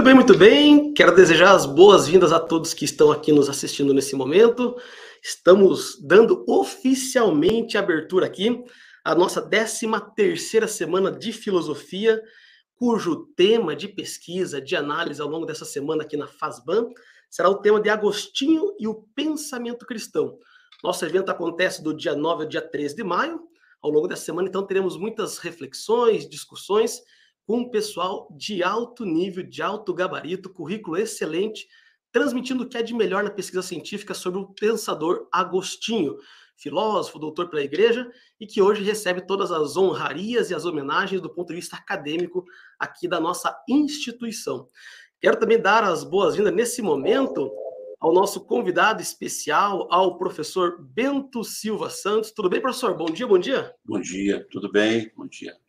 Muito bem, muito bem. Quero desejar as boas-vindas a todos que estão aqui nos assistindo nesse momento. Estamos dando oficialmente abertura aqui à nossa 13 terceira semana de filosofia, cujo tema de pesquisa, de análise ao longo dessa semana aqui na FASBAN será o tema de Agostinho e o pensamento cristão. Nosso evento acontece do dia 9 ao dia 13 de maio. Ao longo dessa semana, então, teremos muitas reflexões, discussões com um pessoal de alto nível, de alto gabarito, currículo excelente, transmitindo o que é de melhor na pesquisa científica sobre o pensador Agostinho, filósofo, doutor pela igreja, e que hoje recebe todas as honrarias e as homenagens do ponto de vista acadêmico aqui da nossa instituição. Quero também dar as boas-vindas nesse momento ao nosso convidado especial, ao professor Bento Silva Santos. Tudo bem, professor? Bom dia, bom dia. Bom dia, tudo bem? Bom dia.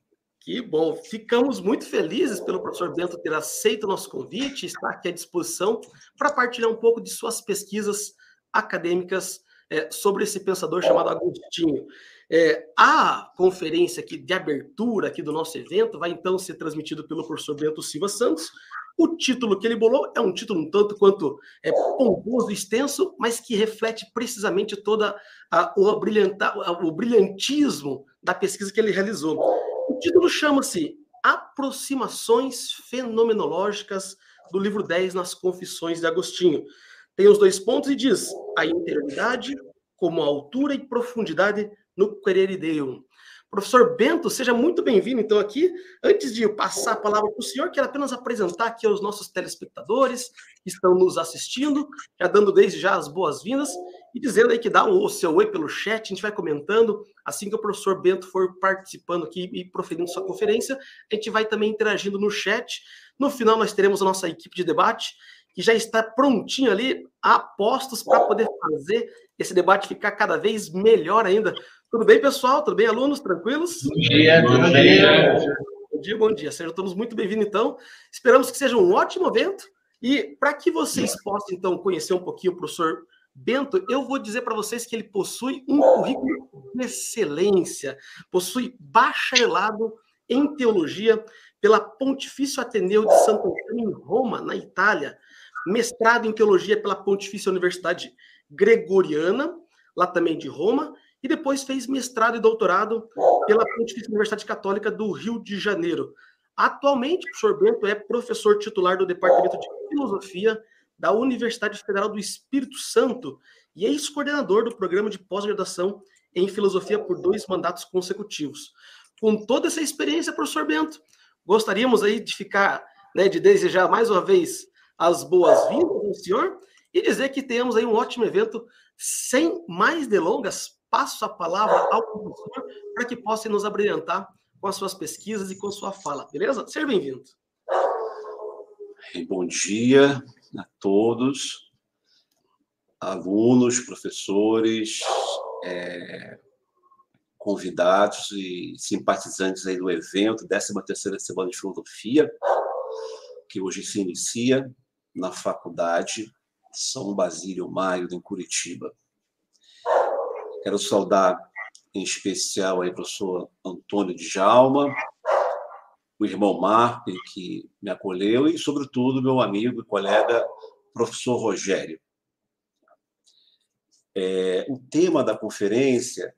Que bom. Ficamos muito felizes pelo professor Bento ter aceito o nosso convite, estar aqui à disposição para partilhar um pouco de suas pesquisas acadêmicas é, sobre esse pensador chamado Agostinho. É, a conferência aqui de abertura aqui do nosso evento vai então ser transmitida pelo professor Bento Silva Santos, o título que ele bolou é um título um tanto quanto é, pomposo, extenso, mas que reflete precisamente toda o brilhantismo da pesquisa que ele realizou. Título chama-se Aproximações Fenomenológicas do livro 10 nas Confissões de Agostinho. Tem os dois pontos e diz a interioridade como a altura e profundidade no querer Deum. Professor Bento, seja muito bem-vindo, então, aqui. Antes de passar a palavra para o senhor, quero apenas apresentar aqui aos nossos telespectadores que estão nos assistindo, já dando desde já as boas-vindas e dizendo aí que dá o seu oi pelo chat, a gente vai comentando. Assim que o professor Bento for participando aqui e proferindo sua conferência, a gente vai também interagindo no chat. No final, nós teremos a nossa equipe de debate, que já está prontinha ali, a postos para poder fazer esse debate ficar cada vez melhor ainda tudo bem, pessoal? Tudo bem, alunos? Tranquilos? Bom dia, bom dia. Bom dia, bom dia. Sejam todos muito bem-vindos, então. Esperamos que seja um ótimo evento. E para que vocês possam, então, conhecer um pouquinho o professor Bento, eu vou dizer para vocês que ele possui um currículo de excelência, possui bacharelado em teologia pela Pontifício Ateneu de Santo Antônio, em Roma, na Itália, mestrado em teologia pela Pontifícia Universidade Gregoriana, lá também de Roma, e depois fez mestrado e doutorado pela Pontifícia Universidade Católica do Rio de Janeiro. Atualmente, o professor Bento é professor titular do Departamento de Filosofia da Universidade Federal do Espírito Santo e ex-coordenador do programa de pós-graduação em filosofia por dois mandatos consecutivos. Com toda essa experiência, professor Bento, gostaríamos aí de ficar, né, de desejar mais uma vez as boas-vindas ao senhor e dizer que temos aí um ótimo evento. Sem mais delongas, passo a palavra ao professor para que possa nos abrilhantar com as suas pesquisas e com sua fala, beleza? Seja bem-vindo. Bom dia a todos, alunos, professores, é, convidados e simpatizantes aí do evento, 13ª Semana de Filosofia, que hoje se inicia na Faculdade São Basílio Maio, em Curitiba. Quero saudar em especial aí o professor Antônio de Jalma, o irmão Marco, que me acolheu, e, sobretudo, meu amigo e colega, professor Rogério. É, o tema da conferência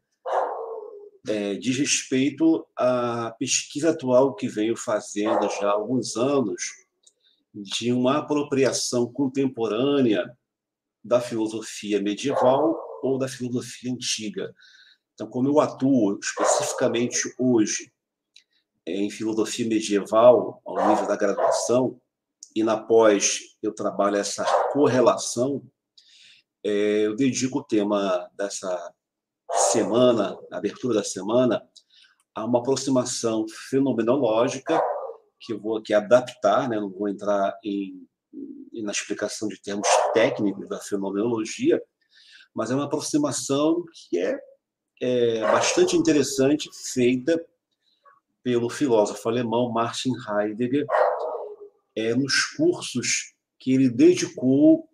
é, diz respeito à pesquisa atual que venho fazendo já há alguns anos de uma apropriação contemporânea da filosofia medieval ou da filosofia antiga. Então, como eu atuo especificamente hoje em filosofia medieval, ao nível da graduação, e na pós eu trabalho essa correlação, é, eu dedico o tema dessa semana, abertura da semana, a uma aproximação fenomenológica que eu vou aqui adaptar, né? não vou entrar em, na explicação de termos técnicos da fenomenologia, mas é uma aproximação que é, é bastante interessante, feita pelo filósofo alemão Martin Heidegger, é, nos cursos que ele dedicou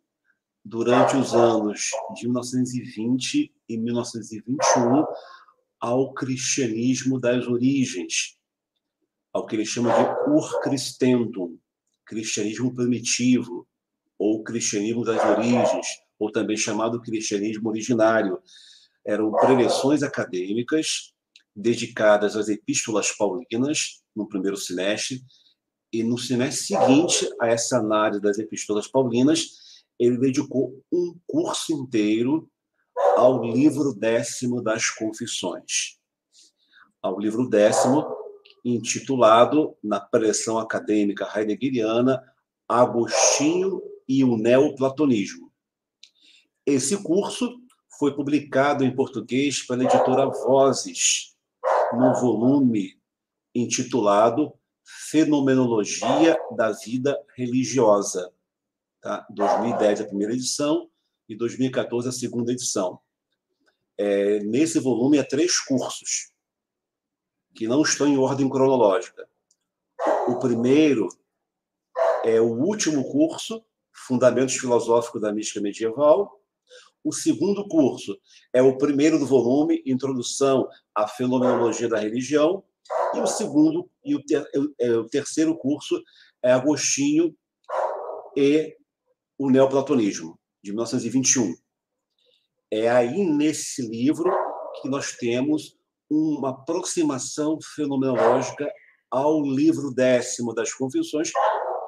durante os anos de 1920 e 1921 ao cristianismo das origens, ao que ele chama de Urchristentum, cristianismo primitivo, ou cristianismo das origens, ou também chamado cristianismo originário. Eram preleções acadêmicas dedicadas às epístolas paulinas, no primeiro semestre, e no semestre seguinte a essa análise das epístolas paulinas, ele dedicou um curso inteiro ao livro décimo das Confissões. Ao livro décimo, intitulado, na preleção acadêmica heideggeriana, Agostinho e o Neoplatonismo. Esse curso foi publicado em português pela editora Vozes, no volume intitulado Fenomenologia da Vida Religiosa. Tá? 2010 a primeira edição e 2014 a segunda edição. É, nesse volume há três cursos que não estão em ordem cronológica. O primeiro é o último curso, Fundamentos Filosóficos da Mística Medieval. O segundo curso é o primeiro do volume, Introdução à Fenomenologia da Religião. E o segundo e o, ter, é, o terceiro curso é Agostinho e o Neoplatonismo, de 1921. É aí nesse livro que nós temos uma aproximação fenomenológica ao livro décimo das Confissões,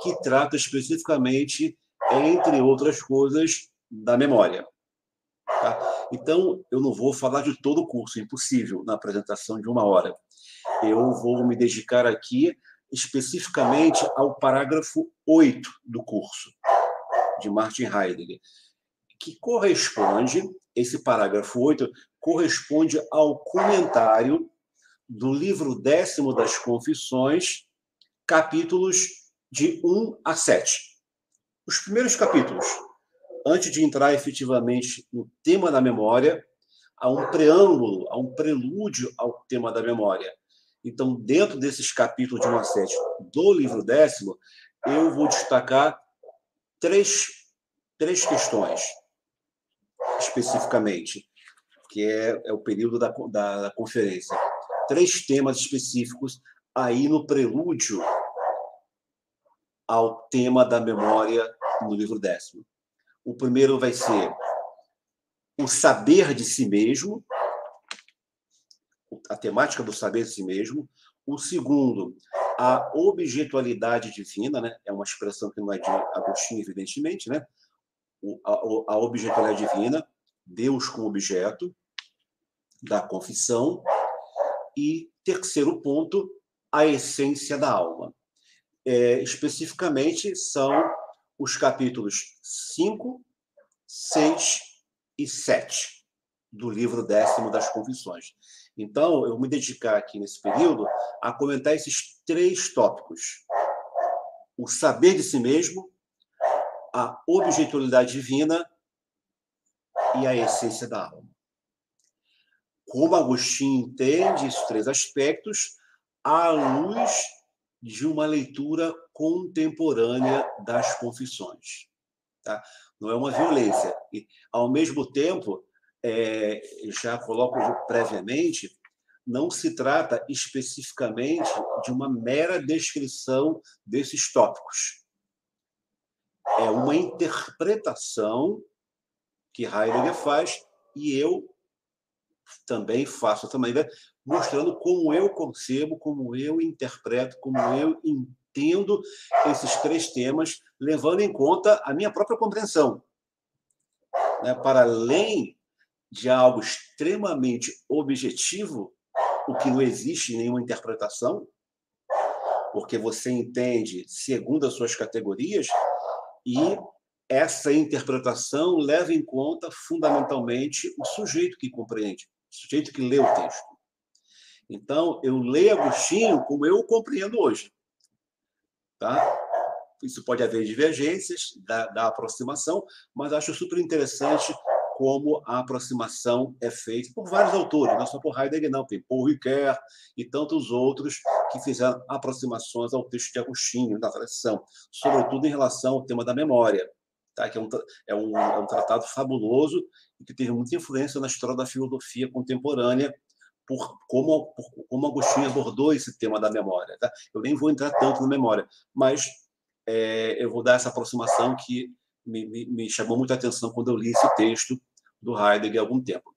que trata especificamente, entre outras coisas, da memória. Tá? Então, eu não vou falar de todo o curso, impossível, na apresentação de uma hora. Eu vou me dedicar aqui especificamente ao parágrafo 8 do curso, de Martin Heidegger, que corresponde, esse parágrafo 8, corresponde ao comentário do livro décimo das Confissões, capítulos de 1 a 7. Os primeiros capítulos, antes de entrar efetivamente no tema da memória, há um preâmbulo, há um prelúdio ao tema da memória. Então, dentro desses capítulos de 1 a 7 do livro décimo, eu vou destacar três, três questões, especificamente, que é, é o período da, da, da conferência. Três temas específicos aí no prelúdio ao tema da memória no livro décimo. O primeiro vai ser o saber de si mesmo, a temática do saber de si mesmo. O segundo, a objetualidade divina, né? é uma expressão que não é de Agostinho, evidentemente, né? a, objetualidade divina, Deus como objeto da confissão. E terceiro ponto, a essência da alma é, especificamente, são os capítulos 5, 6 e 7 do livro décimo das Confissões. Então, eu vou me dedicar aqui nesse período a comentar esses três tópicos: o saber de si mesmo, a objetividade divina e a essência da alma. Como Agostinho entende esses três aspectos à luz de uma leitura contemporânea das confissões. Tá? Não é uma violência. E, ao mesmo tempo, é, já coloco previamente, não se trata especificamente de uma mera descrição desses tópicos. É uma interpretação que Heidegger faz e eu também faço também, né? mostrando como eu concebo, como eu interpreto, como eu entendo esses três temas, levando em conta a minha própria compreensão. Né? Para além de algo extremamente objetivo, o que não existe nenhuma interpretação, porque você entende segundo as suas categorias, e essa interpretação leva em conta fundamentalmente o sujeito que compreende, o sujeito que lê o texto. Então, eu leio Agostinho como eu o compreendo hoje. Tá? Isso pode haver divergências da, da aproximação, mas acho super interessante como a aproximação é feita por vários autores, não só por Heidegger, não, tem Paul Ricoeur e tantos outros que fizeram aproximações ao texto de Agostinho, da tradição, sobretudo em relação ao tema da memória, tá? que é um, é, um, é um tratado fabuloso e que teve muita influência na história da filosofia contemporânea por como, por como Agostinho abordou esse tema da memória. Tá? Eu nem vou entrar tanto na memória, mas é, eu vou dar essa aproximação que me, me, me, chamou muita atenção quando eu li esse texto do Heidegger há algum tempo.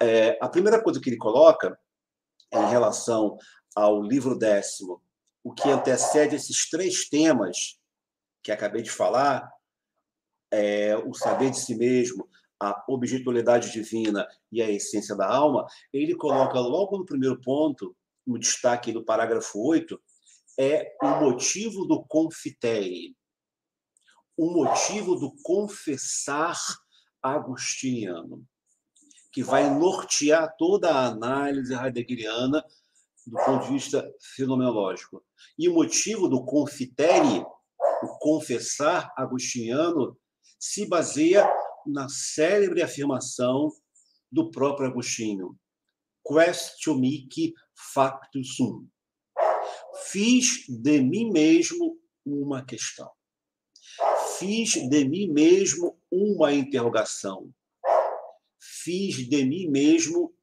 É, a primeira coisa que ele coloca em relação ao livro décimo, o que antecede esses três temas que acabei de falar, é, o saber de si mesmo, a objetividade divina e a essência da alma, ele coloca logo no primeiro ponto, no destaque do parágrafo 8, é o motivo do confitei, o motivo do confessar agostiniano, que vai nortear toda a análise heideggeriana do ponto de vista fenomenológico. E o motivo do confiteri, o confessar agostiniano, se baseia na célebre afirmação do próprio Agostinho: Questionmic factus sum. Fiz de mim mesmo uma questão. Fiz de mim mesmo uma interrogação. Fiz de mim mesmo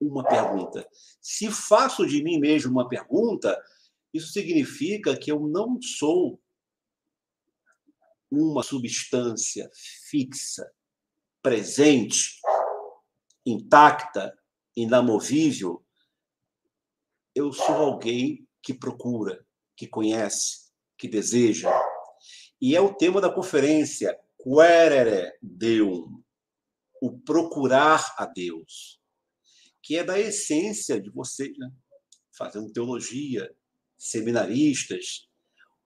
uma pergunta. Se faço de mim mesmo uma pergunta, isso significa que eu não sou uma substância fixa, presente, intacta, inamovível. Eu sou alguém que procura, que conhece, que deseja. E é o tema da conferência, Querere Deum, o procurar a Deus que é da essência de vocês, né? teologia, seminaristas,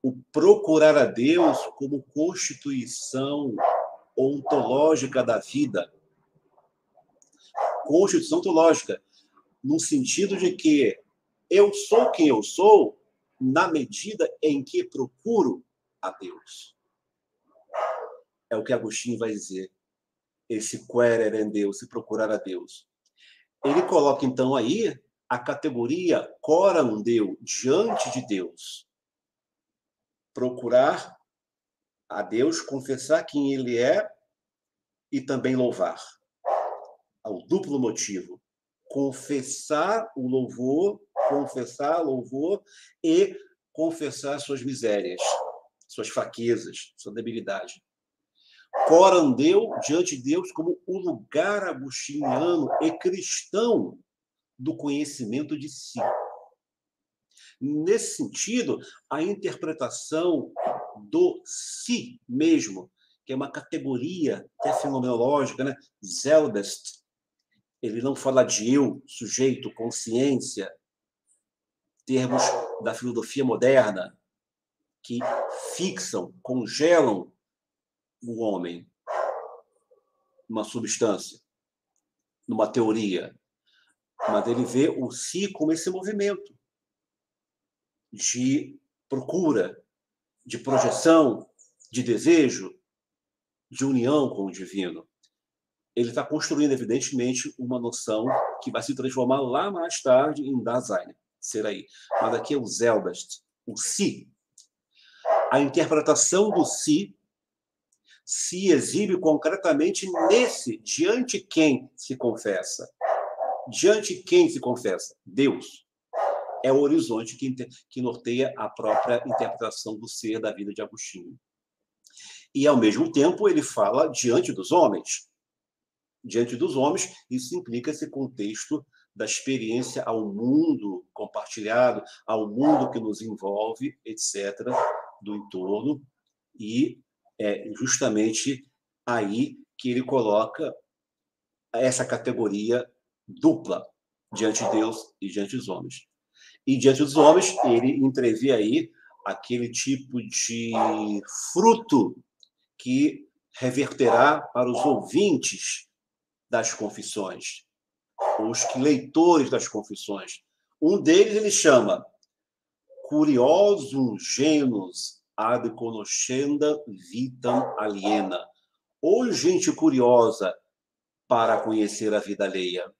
o procurar a Deus como constituição ontológica da vida. Constituição ontológica, no sentido de que eu sou quem eu sou na medida em que procuro a Deus. É o que Agostinho vai dizer. Esse querer em Deus, se procurar a Deus. Ele coloca, então, aí a categoria coram Deus, diante de Deus. Procurar a Deus, confessar quem Ele é e também louvar. O duplo motivo. Confessar o louvor, confessar louvor e confessar suas misérias, suas fraquezas, sua debilidade corandeu diante de Deus como o lugar agostiniano e cristão do conhecimento de si. Nesse sentido, a interpretação do si mesmo, que é uma categoria até fenomenológica, né? Selbst, ele não fala de eu, sujeito, consciência, termos da filosofia moderna que fixam, congelam o homem numa substância, numa teoria, mas ele vê o si como esse movimento de procura, de projeção, de desejo, de união com o divino. Ele está construindo, evidentemente, uma noção que vai se transformar lá mais tarde em Dasein, ser aí. Mas aqui é o Selbst, o si. A interpretação do si se exibe concretamente nesse, diante quem se confessa. Diante quem se confessa? Deus. É o horizonte que, que norteia a própria interpretação do ser da vida de Agostinho. E, ao mesmo tempo, ele fala diante dos homens. Diante dos homens, isso implica esse contexto da experiência ao mundo compartilhado, ao mundo que nos envolve, etc., do entorno, e é justamente aí que ele coloca essa categoria dupla diante de Deus e diante dos homens. E diante dos homens, ele entrevê aí aquele tipo de fruto que reverterá para os ouvintes das confissões, os leitores das confissões. Um deles ele chama Curiosum genus ad conoscenda vitam aliena. Ou gente curiosa para conhecer a vida alheia.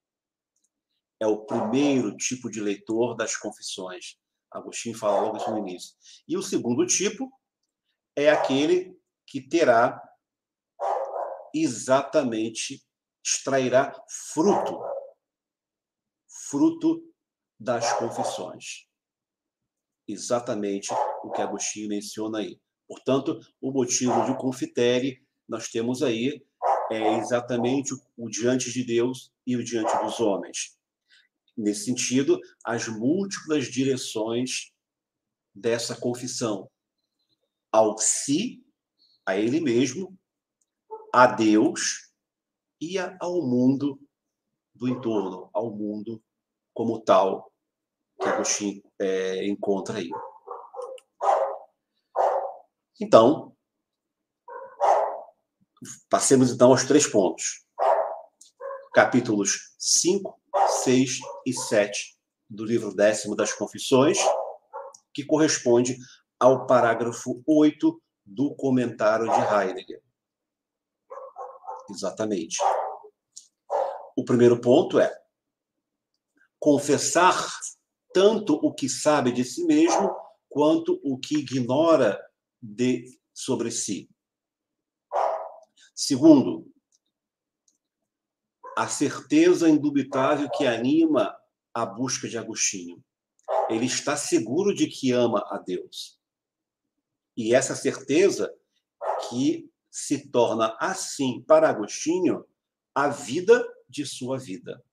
É o primeiro tipo de leitor das confissões. Agostinho fala logo isso no início. E o segundo tipo é aquele que terá exatamente, extrairá fruto, fruto das confissões. Exatamente o que Agostinho menciona aí. Portanto, o motivo de confitere nós temos aí é exatamente o, o diante de Deus e o diante dos homens. Nesse sentido, as múltiplas direções dessa confissão ao si, a ele mesmo, a Deus e ao mundo do entorno, ao mundo como tal, que Agostinho é, encontra aí. Então, passemos então aos três pontos. Capítulos 5, 6 e 7 do livro décimo das Confissões, que corresponde ao parágrafo 8 do comentário de Heidegger. Exatamente. O primeiro ponto é confessar tanto o que sabe de si mesmo quanto o que ignora de sobre si. Segundo, a certeza indubitável que anima a busca de Agostinho. Ele está seguro de que ama a Deus. E essa certeza que se torna assim para Agostinho a vida de sua vida.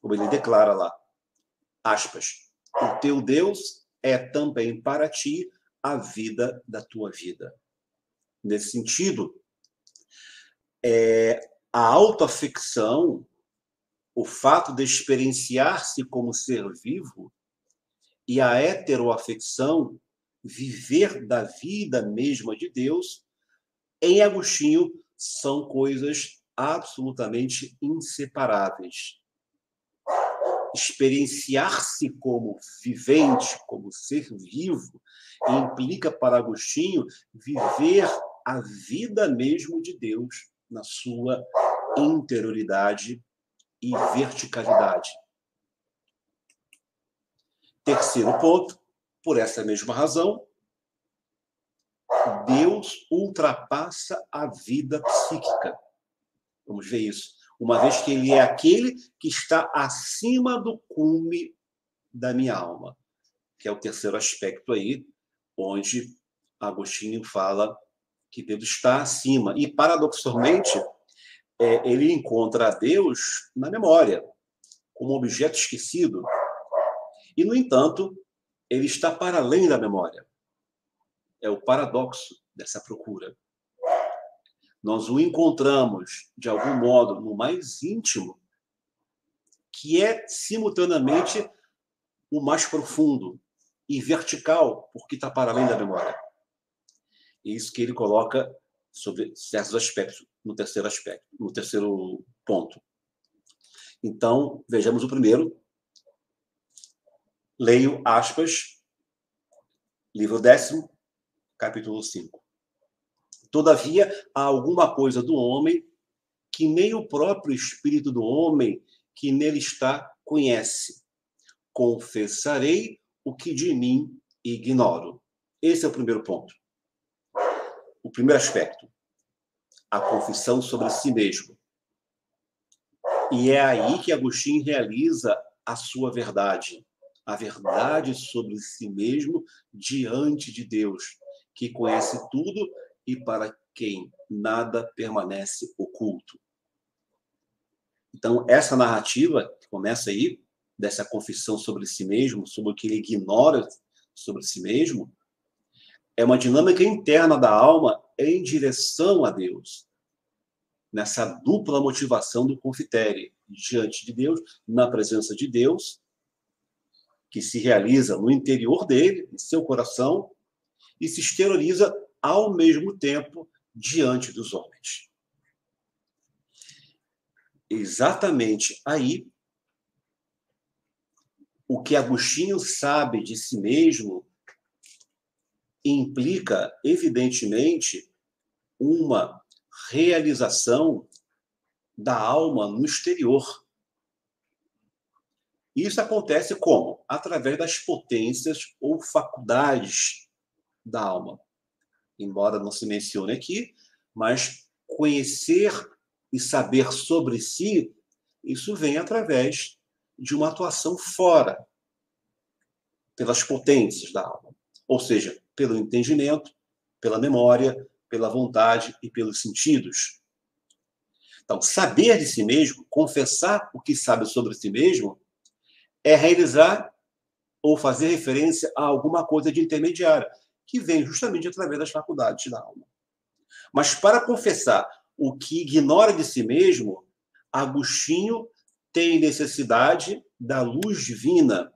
Como ele declara lá, aspas, o teu Deus é também para ti a vida da tua vida. Nesse sentido, é, a autoafecção, o fato de experienciar-se como ser vivo, e a heteroafecção, viver da vida mesma de Deus, em Agostinho são coisas absolutamente inseparáveis. Experienciar-se como vivente, como ser vivo, implica para Agostinho viver a vida mesmo de Deus na sua interioridade e verticalidade. Terceiro ponto, por essa mesma razão, Deus ultrapassa a vida psíquica. Vamos ver isso. Uma vez que ele é aquele que está acima do cume da minha alma, que é o terceiro aspecto aí, onde Agostinho fala que Deus está acima. E, paradoxalmente, é, ele encontra a Deus na memória, como objeto esquecido. E, no entanto, ele está para além da memória. É o paradoxo dessa procura. Nós o encontramos, de algum modo, no mais íntimo, que é simultaneamente o mais profundo e vertical, porque está para além da memória. E isso que ele coloca sobre certos aspectos no terceiro aspecto, no terceiro ponto. Então, vejamos o primeiro. Leio aspas, livro décimo, capítulo 5. Todavia, há alguma coisa do homem que nem o próprio espírito do homem que nele está conhece. Confessarei o que de mim ignoro. Esse é o primeiro ponto. O primeiro aspecto, a confissão sobre si mesmo. E é aí que Agostinho realiza a sua verdade, a verdade sobre si mesmo diante de Deus, que conhece tudo e para quem nada permanece oculto. Então, essa narrativa que começa aí, dessa confissão sobre si mesmo, sobre o que ele ignora sobre si mesmo, é uma dinâmica interna da alma em direção a Deus. Nessa dupla motivação do confitere, diante de Deus, na presença de Deus, que se realiza no interior dele, em seu coração, e se exterioriza ao mesmo tempo diante dos homens. Exatamente aí, o que Agostinho sabe de si mesmo implica, evidentemente, uma realização da alma no exterior. Isso acontece como? Através das potências ou faculdades da alma. Embora não se mencione aqui, mas conhecer e saber sobre si, isso vem através de uma atuação fora, pelas potências da alma. Ou seja, pelo entendimento, pela memória, pela vontade e pelos sentidos. Então, saber de si mesmo, confessar o que sabe sobre si mesmo, é realizar ou fazer referência a alguma coisa de intermediária, que vem justamente através das faculdades da alma. Mas para confessar o que ignora de si mesmo, Agostinho tem necessidade da luz divina.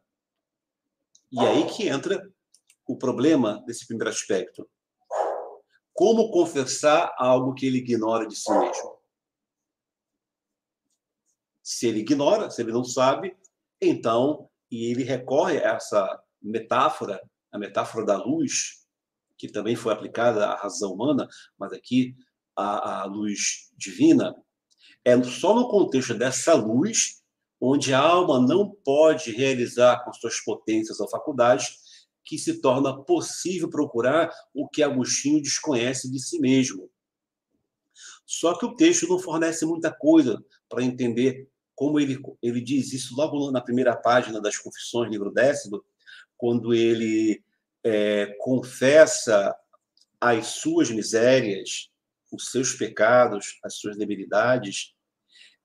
E aí que entra o problema desse primeiro aspecto. Como confessar algo que ele ignora de si mesmo? Se ele ignora, se ele não sabe, então, e ele recorre a essa metáfora, a metáfora da luz, que também foi aplicada à razão humana, mas aqui a, a luz divina, é só no contexto dessa luz onde a alma não pode realizar com suas potências ou faculdades que se torna possível procurar o que Agostinho desconhece de si mesmo. Só que o texto não fornece muita coisa para entender como ele, ele diz isso logo na primeira página das Confissões, livro décimo, quando ele é, confessa as suas misérias, os seus pecados, as suas debilidades,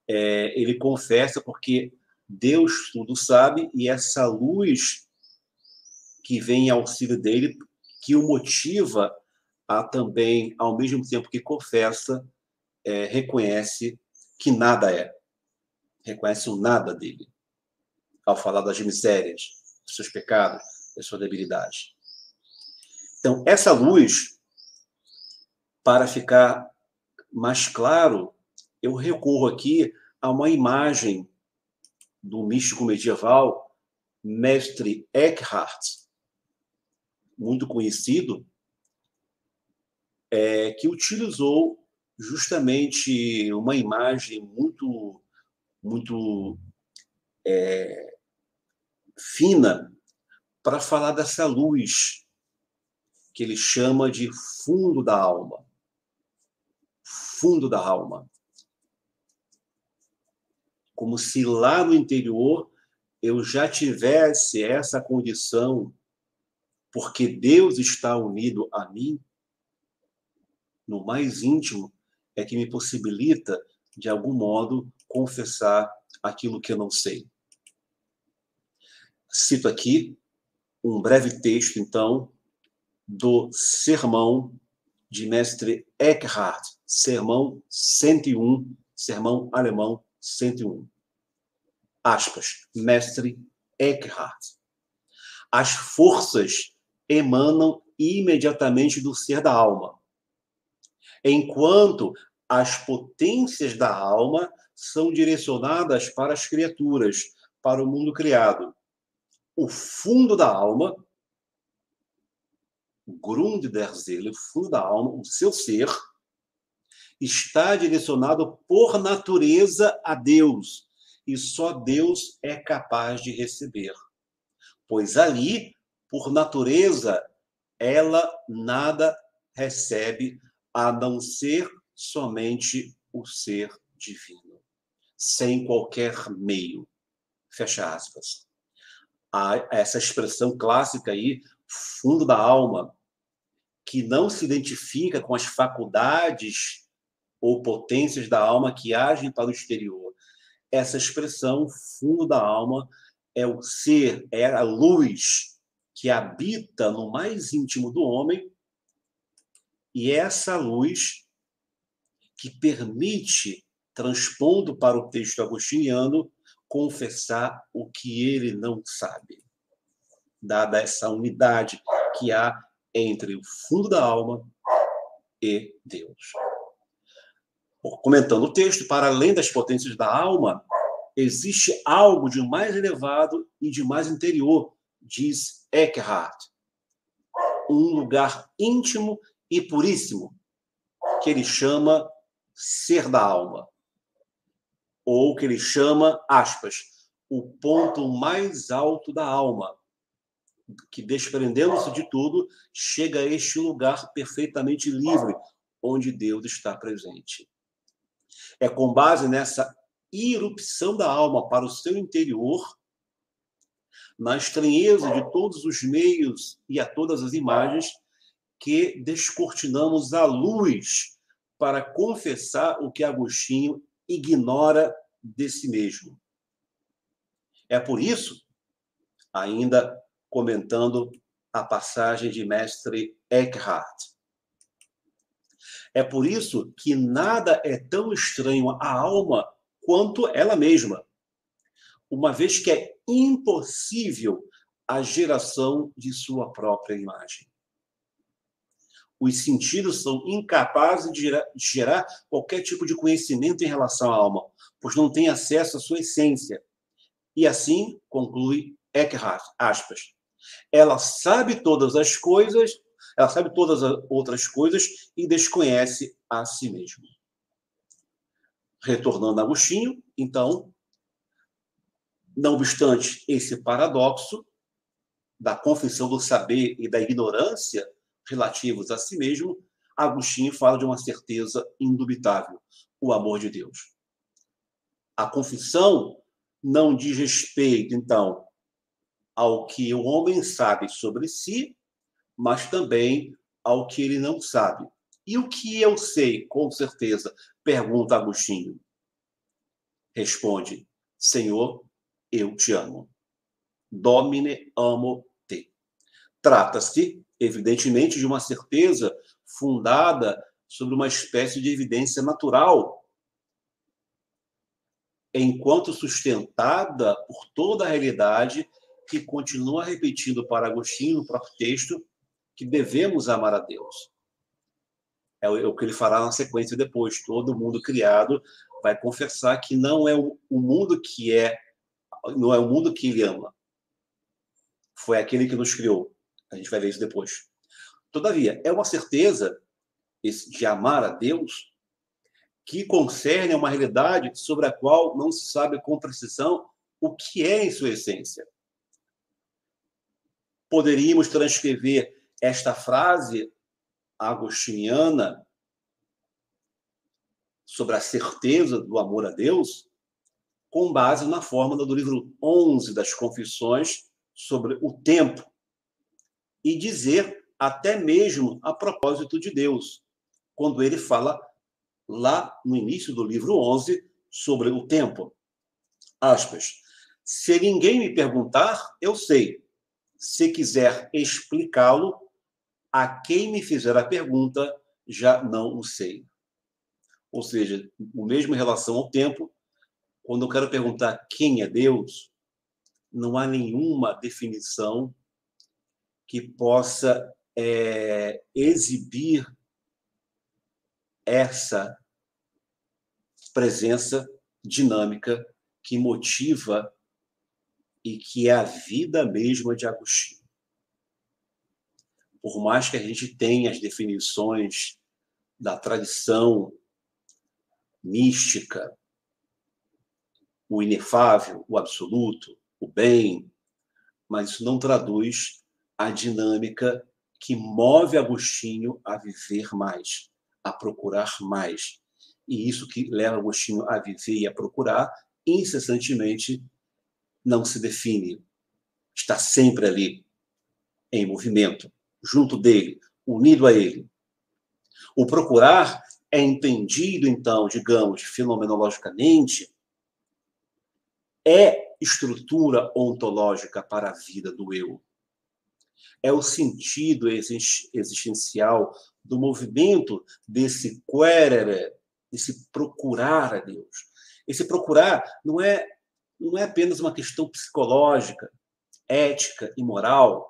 é, ele confessa porque Deus tudo sabe e essa luz que vem em auxílio dele, que o motiva a também, ao mesmo tempo que confessa, é, reconhece que nada é. Reconhece o nada dele, ao falar das misérias, dos seus pecados, das suas debilidades. Então, essa luz, para ficar mais claro, eu recorro aqui a uma imagem do místico medieval, mestre Eckhart, muito conhecido, é, que utilizou justamente uma imagem muito, muito é, fina para falar dessa luz que ele chama de fundo da alma. Fundo da alma. Como se lá no interior eu já tivesse essa condição porque Deus está unido a mim, no mais íntimo, é que me possibilita, de algum modo, confessar aquilo que eu não sei. Cito aqui um breve texto, então, do sermão de mestre Eckhart, sermão 101, sermão alemão 101. Aspas, mestre Eckhart. As forças emanam imediatamente do ser da alma. Enquanto as potências da alma são direcionadas para as criaturas, para o mundo criado. O fundo da alma, Grund der Seele, o fundo da alma, o seu ser, está direcionado por natureza a Deus, e só Deus é capaz de receber. Pois ali por natureza, ela nada recebe a não ser somente o ser divino, sem qualquer meio. Fecha aspas. Essa expressão clássica aí, fundo da alma, que não se identifica com as faculdades ou potências da alma que agem para o exterior. Essa expressão, fundo da alma, é o ser, é a luz que habita no mais íntimo do homem, e essa luz que permite, transpondo para o texto agostiniano, confessar o que ele não sabe, dada essa unidade que há entre o fundo da alma e Deus. Comentando o texto, para além das potências da alma, existe algo de mais elevado e de mais interior, diz Eckhart, um lugar íntimo e puríssimo, que ele chama ser da alma, ou que ele chama, aspas, o ponto mais alto da alma, que desprendendo-se de tudo, chega a este lugar perfeitamente livre, onde Deus está presente. É com base nessa irrupção da alma para o seu interior na estranheza de todos os meios e a todas as imagens, que descortinamos a luz para confessar o que Agostinho ignora de si mesmo. É por isso, ainda comentando a passagem de mestre Eckhart, é por isso que nada é tão estranho à alma quanto ela mesma, uma vez que é impossível a geração de sua própria imagem. Os sentidos são incapazes de gerar, de gerar qualquer tipo de conhecimento em relação à alma, pois não têm acesso à sua essência. E assim conclui Eckhart, aspas, ela sabe todas as coisas, ela sabe todas as outras coisas e desconhece a si mesma. Retornando a Agostinho, então, não obstante esse paradoxo da confissão do saber e da ignorância relativos a si mesmo, Agostinho fala de uma certeza indubitável: o amor de Deus. A confissão não diz respeito, então, ao que o homem sabe sobre si, mas também ao que ele não sabe. E o que eu sei, com certeza? Pergunta Agostinho. Responde: Senhor, eu te amo. Domine amo te. Trata-se, evidentemente, de uma certeza fundada sobre uma espécie de evidência natural, enquanto sustentada por toda a realidade que continua repetindo para Agostinho no próprio texto que devemos amar a Deus. É o que ele fará na sequência depois. Todo mundo criado vai confessar que não é o mundo que é, não é o mundo que ele ama. Foi aquele que nos criou. A gente vai ver isso depois. Todavia, é uma certeza de amar a Deus que concerne uma realidade sobre a qual não se sabe com precisão o que é em sua essência. Poderíamos transcrever esta frase agostiniana sobre a certeza do amor a Deus com base na fórmula do livro 11 das Confissões sobre o tempo e dizer até mesmo a propósito de Deus, quando ele fala lá no início do livro 11 sobre o tempo. Aspas. Se ninguém me perguntar, eu sei. Se quiser explicá-lo, a quem me fizer a pergunta, já não o sei. Ou seja, o mesmo em relação ao tempo, quando eu quero perguntar quem é Deus, não há nenhuma definição que possa é, exibir essa presença dinâmica que motiva e que é a vida mesma de Agostinho. Por mais que a gente tenha as definições da tradição mística, o inefável, o absoluto, o bem, mas isso não traduz a dinâmica que move Agostinho a viver mais, a procurar mais. E isso que leva Agostinho a viver e a procurar incessantemente não se define, está sempre ali, em movimento, junto dele, unido a ele. O procurar é entendido, então, digamos, fenomenologicamente, é estrutura ontológica para a vida do eu. É o sentido existencial do movimento desse querere, desse procurar a Deus. Esse procurar não é não é apenas uma questão psicológica, ética e moral.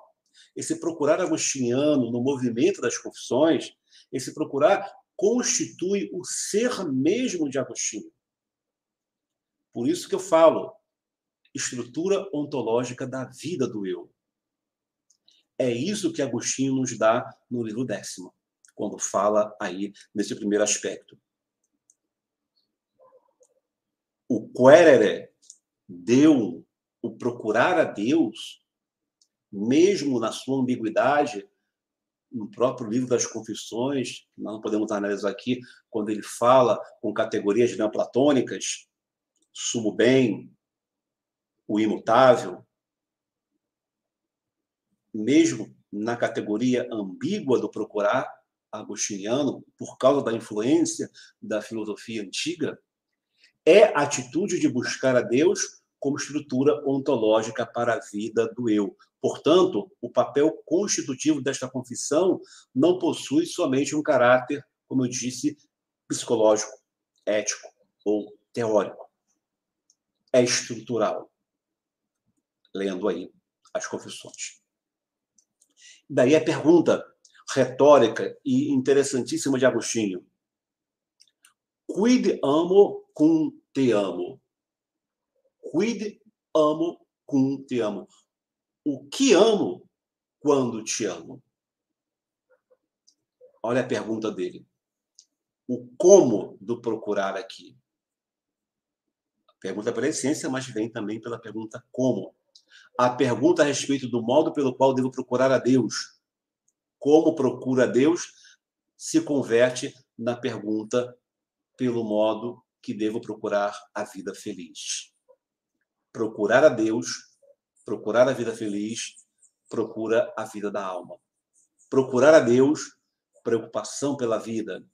Esse procurar agostiniano no movimento das confissões, esse procurar constitui o ser mesmo de Agostinho. Por isso que eu falo, estrutura ontológica da vida do eu. É isso que Agostinho nos dá no livro décimo, quando fala aí nesse primeiro aspecto. O querere deu o procurar a Deus, mesmo na sua ambiguidade, no próprio livro das Confissões, nós não podemos analisar aqui, quando ele fala com categorias neoplatônicas, sumo bem, o imutável, mesmo na categoria ambígua do procurar agostiniano, por causa da influência da filosofia antiga, é a atitude de buscar a Deus como estrutura ontológica para a vida do eu. Portanto, o papel constitutivo desta confissão não possui somente um caráter, como eu disse, psicológico, ético ou teórico. É estrutural. Lendo aí as confissões. Daí a pergunta retórica e interessantíssima de Agostinho. Quid amo cum te amo? Quid amo cum te amo? O que amo quando te amo? Olha a pergunta dele. O como do procurar aqui. A pergunta pela essência, mas vem também pela pergunta como a pergunta a respeito do modo pelo qual devo procurar a Deus, como procura a Deus, se converte na pergunta pelo modo que devo procurar a vida feliz. Procurar a Deus, procurar a vida feliz, procura a vida da alma. Procurar a Deus, preocupação pela vida.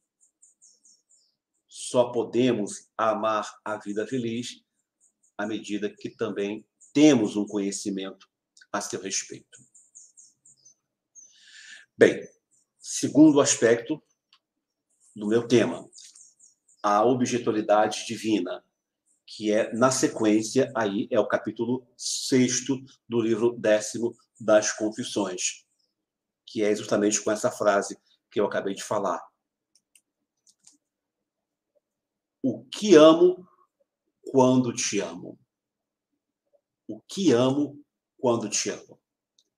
Só podemos amar a vida feliz à medida que também temos um conhecimento a seu respeito. Bem, segundo aspecto do meu tema, a objetualidade divina, que é na sequência aí é o capítulo sexto do livro décimo das Confissões, que é justamente com essa frase que eu acabei de falar. O que amo quando te amo o que amo quando te amo.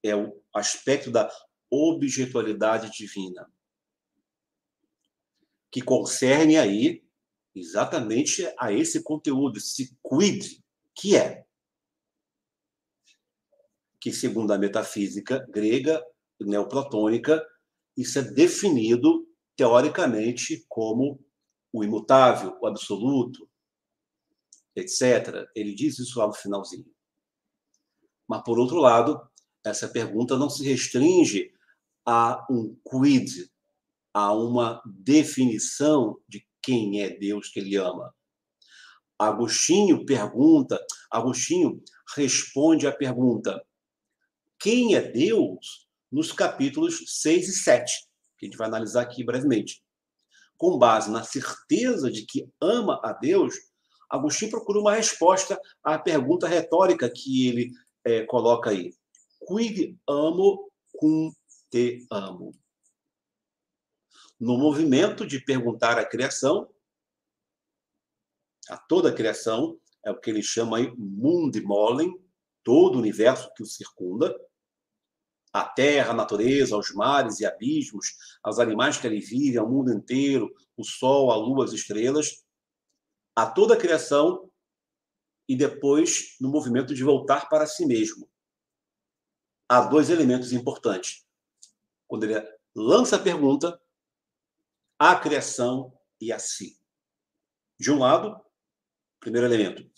É o aspecto da objetualidade divina, que concerne aí exatamente a esse conteúdo, esse quid, que é que segundo a metafísica grega neoplatônica, isso é definido teoricamente como o imutável, o absoluto, etc. Ele diz isso lá no finalzinho. Mas, por outro lado, essa pergunta não se restringe a um quid, a uma definição de quem é Deus que ele ama. Agostinho pergunta, Agostinho responde à pergunta: quem é Deus? Nos capítulos 6 e 7, que a gente vai analisar aqui brevemente. Com base na certeza de que ama a Deus, Agostinho procura uma resposta à pergunta retórica que ele é, coloca aí. Quid amo cum te amo. No movimento de perguntar à criação, a toda a criação, é o que ele chama aí mundi molem, todo o universo que o circunda, a terra, a natureza, os mares e abismos, aos animais que ali vivem, ao mundo inteiro, o sol, a lua, as estrelas, a toda a criação e depois no movimento de voltar para si mesmo. Há dois elementos importantes. Quando ele lança a pergunta, a criação e a si. De um lado, primeiro elemento,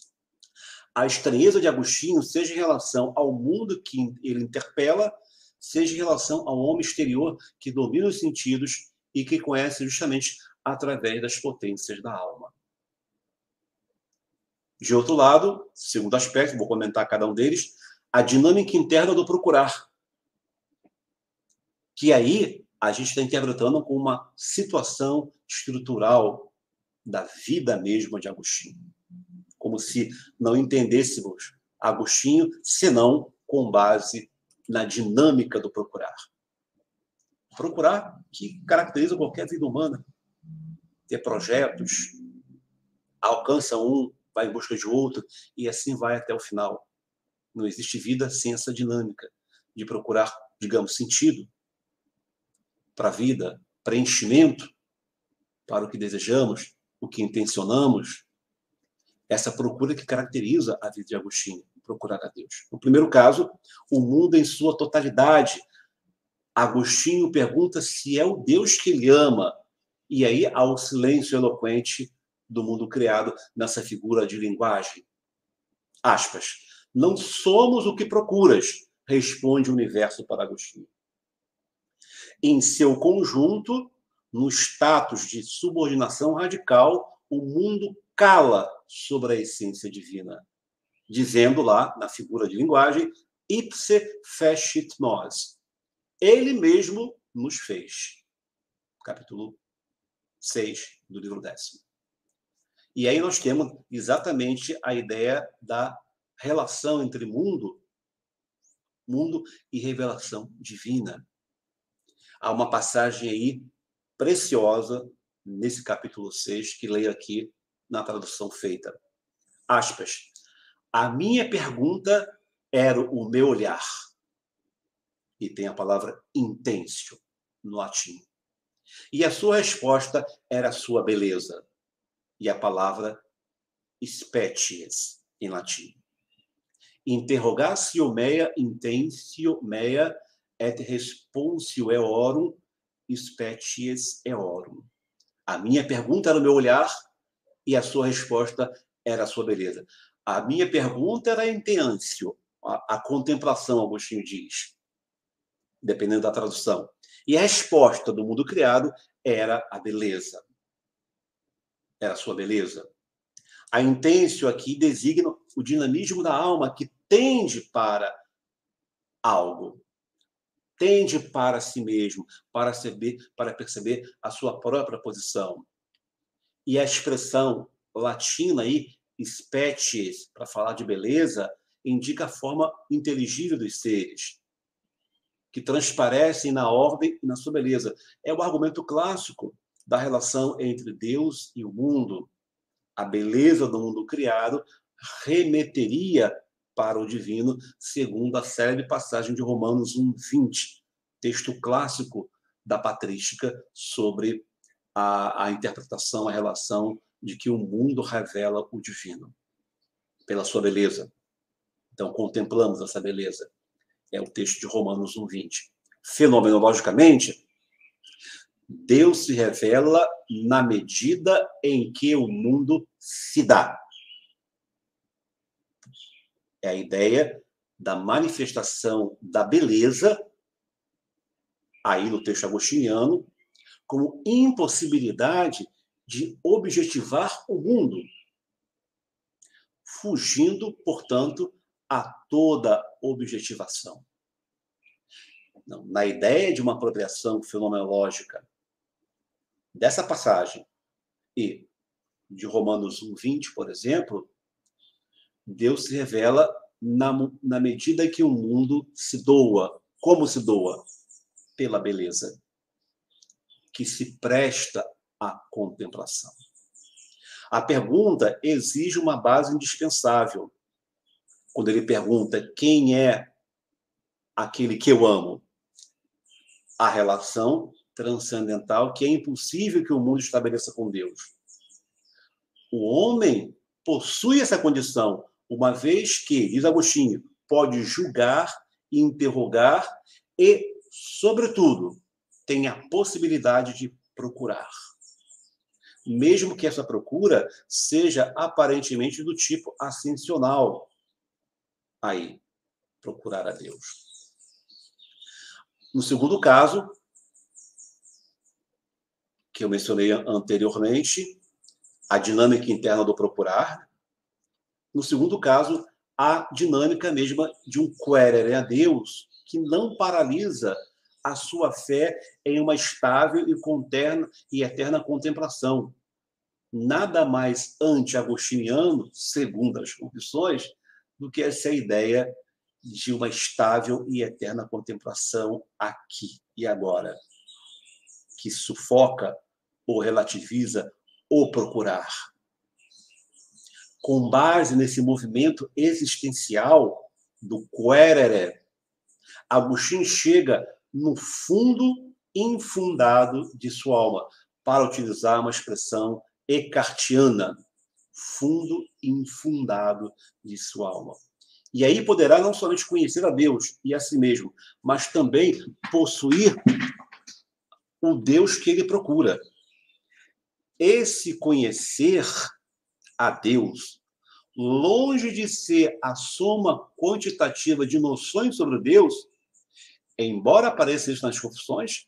a estranheza de Agostinho, seja em relação ao mundo que ele interpela, seja em relação ao homem exterior que domina os sentidos e que conhece justamente através das potências da alma. De outro lado, segundo aspecto, vou comentar cada um deles, a dinâmica interna do procurar. Que aí a gente está interpretando como uma situação estrutural da vida mesma de Agostinho. Como se não entendêssemos Agostinho senão com base na dinâmica do procurar. Procurar que caracteriza qualquer vida humana. Ter projetos, alcança um, vai em busca de outro, e assim vai até o final. Não existe vida sem essa dinâmica de procurar, digamos, sentido para a vida, preenchimento para o que desejamos, o que intencionamos. Essa procura que caracteriza a vida de Agostinho, procurar a Deus. No primeiro caso, o mundo em sua totalidade. Agostinho pergunta se é o Deus que ele ama. E aí há o silêncio eloquente do mundo criado nessa figura de linguagem. Aspas. Não somos o que procuras, responde o universo para Agostinho. Em seu conjunto, no status de subordinação radical, o mundo cala sobre a essência divina, dizendo lá, na figura de linguagem, ipse fecit nos. Ele mesmo nos fez. Capítulo 6 do livro décimo. E aí nós temos exatamente a ideia da relação entre mundo, mundo e revelação divina. Há uma passagem aí preciosa nesse capítulo 6 que leio aqui na tradução feita. Aspas. A minha pergunta era o meu olhar. E tem a palavra intensio no latim. E a sua resposta era a sua beleza. E a palavra species em latim. Interrogatio mea intensio mea et responsio eorum species eorum. A minha pergunta era o meu olhar e a sua resposta era a sua beleza. A minha pergunta era intensio, a, a contemplação, Agostinho diz, dependendo da tradução. E a resposta do mundo criado era a beleza. Era a sua beleza. A intensio aqui designa o dinamismo da alma que tende para algo, tende para si mesmo, para perceber, para perceber a sua própria posição. E a expressão latina aí, species, para falar de beleza, indica a forma inteligível dos seres, que transparecem na ordem e na sua beleza. É o argumento clássico da relação entre Deus e o mundo. A beleza do mundo criado remeteria para o divino, segundo a célebre passagem de Romanos 1:20, texto clássico da patrística sobre a, a interpretação, a relação de que o mundo revela o divino pela sua beleza. Então, contemplamos essa beleza. É o texto de Romanos 1,20. Fenomenologicamente, Deus se revela na medida em que o mundo se dá. É a ideia da manifestação da beleza, aí no texto agostiniano, como impossibilidade de objetivar o mundo, fugindo, portanto, a toda objetivação. Na ideia de uma apropriação fenomenológica dessa passagem e de Romanos 1:20, por exemplo, Deus se revela na, na medida que o mundo se doa. Como se doa? Pela beleza, que se presta à contemplação. A pergunta exige uma base indispensável. Quando ele pergunta quem é aquele que eu amo, a relação transcendental que é impossível que o mundo estabeleça com Deus. O homem possui essa condição, uma vez que, diz Agostinho, pode julgar, interrogar e, sobretudo, tem a possibilidade de procurar. Mesmo que essa procura seja aparentemente do tipo ascensional. Aí, procurar a Deus. No segundo caso, que eu mencionei anteriormente, a dinâmica interna do procurar. No segundo caso, a dinâmica mesma de um querere a Deus, que não paralisa a sua fé em uma estável e, conterna, e eterna contemplação. Nada mais anti-agostiniano, segundo as confissões, do que essa ideia de uma estável e eterna contemplação aqui e agora, que sufoca ou relativiza o procurar. Com base nesse movimento existencial do querere, Agostinho chega no fundo infundado de sua alma, para utilizar uma expressão ecartiana, fundo infundado de sua alma. E aí poderá não somente conhecer a Deus e a si mesmo, mas também possuir o Deus que ele procura. Esse conhecer a Deus, longe de ser a soma quantitativa de noções sobre Deus, embora apareça isso nas confissões,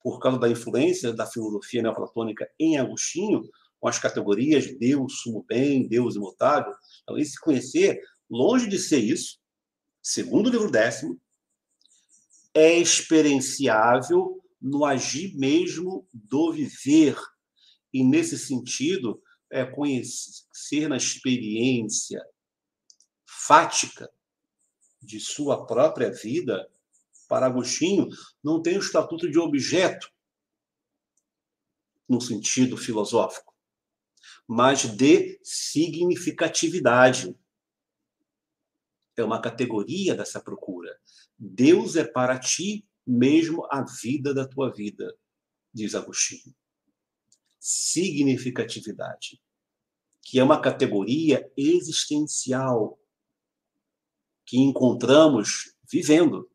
por causa da influência da filosofia neoplatônica em Agostinho, com as categorias Deus, sumo bem, Deus imutável. Então, esse conhecer, longe de ser isso, segundo o livro décimo, é experienciável no agir mesmo do viver. E, nesse sentido, é conhecer na experiência fática de sua própria vida, para Agostinho, não tem o estatuto de objeto no sentido filosófico, mas de significatividade. É uma categoria dessa procura. Deus é para ti mesmo a vida da tua vida, diz Agostinho. Significatividade, que é uma categoria existencial que encontramos vivendo,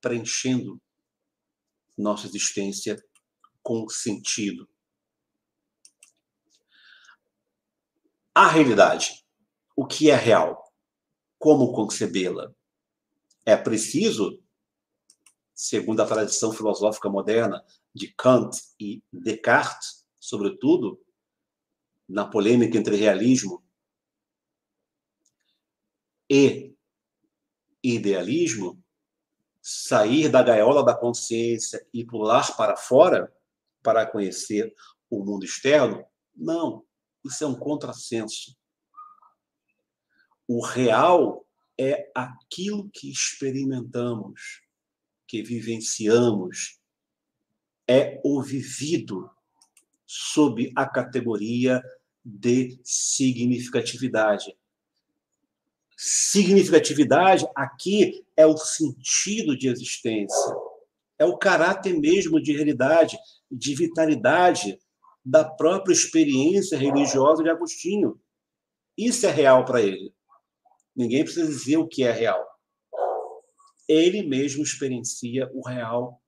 preenchendo nossa existência com sentido. A realidade, o que é real? Como concebê-la? É preciso, segundo a tradição filosófica moderna de Kant e Descartes, sobretudo, na polêmica entre realismo e idealismo, sair da gaiola da consciência e pular para fora para conhecer o mundo externo? Não, isso é um contrassenso. O real é aquilo que experimentamos, que vivenciamos, é o vivido sob a categoria de significatividade. Significatividade aqui é o sentido de existência, é o caráter mesmo de realidade, de vitalidade da própria experiência religiosa de Agostinho. Isso é real para ele. Ninguém precisa dizer o que é real. Ele mesmo experiencia o real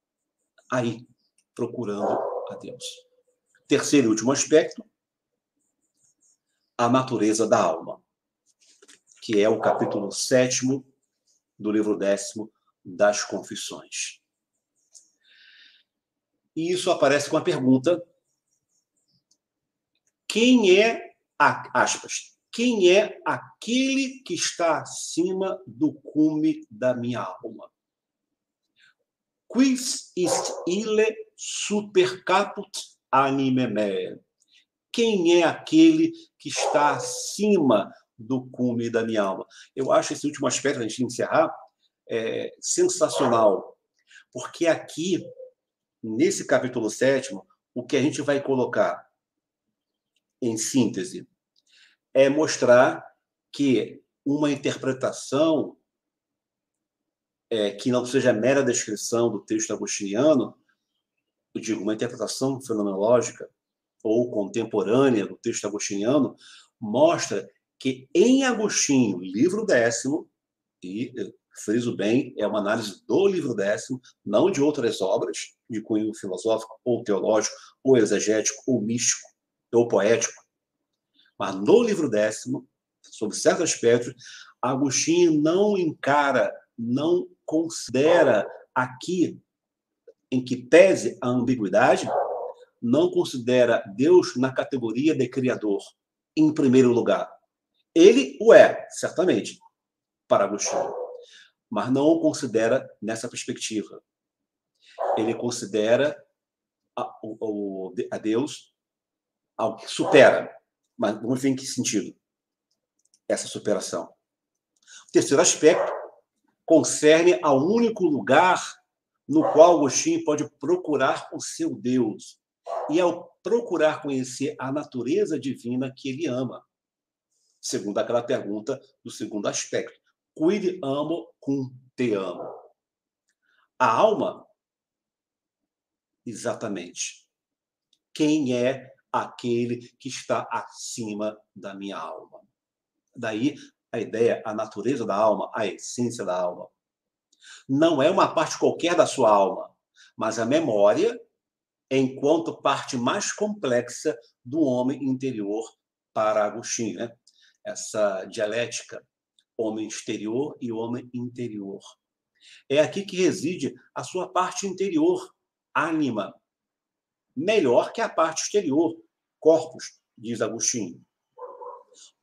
aí, procurando a Deus. Terceiro e último aspecto, a natureza da alma que é o capítulo sétimo do livro décimo das Confissões. E isso aparece com a pergunta: quem é, aspas, quem é aquele que está acima do cume da minha alma? Quis ist ille super caput anime me? Quem é aquele que está acima do cume da minha alma. Eu acho esse último aspecto, a gente encerrar, é, sensacional, porque aqui, nesse capítulo sétimo, o que a gente vai colocar, em síntese, é mostrar que uma interpretação é, que não seja mera descrição do texto agostiniano, eu digo, uma interpretação fenomenológica ou contemporânea do texto agostiniano, mostra que em Agostinho, livro décimo, e friso bem, é uma análise do livro décimo, não de outras obras de cunho filosófico, ou teológico, ou exegético, ou místico, ou poético. Mas no livro décimo, sobre certos aspectos, Agostinho não encara, não considera aqui, em que pese a ambiguidade, não considera Deus na categoria de Criador, em primeiro lugar. Ele o é, certamente, para Agostinho, mas não o considera nessa perspectiva. Ele considera a, o, a Deus algo que supera. Mas vamos ver em que sentido essa superação. O terceiro aspecto concerne ao único lugar no qual Agostinho pode procurar o seu Deus, e ao procurar conhecer a natureza divina que ele ama segundo aquela pergunta do segundo aspecto. Cuide amo cum te amo. A alma, exatamente. Quem é aquele que está acima da minha alma? Daí a ideia, a natureza da alma, a essência da alma. Não é uma parte qualquer da sua alma, mas a memória enquanto parte mais complexa do homem interior para Agostinho. Né? essa dialética homem exterior e homem interior. É aqui que reside a sua parte interior, ânima, melhor que a parte exterior, corpus, diz Agostinho.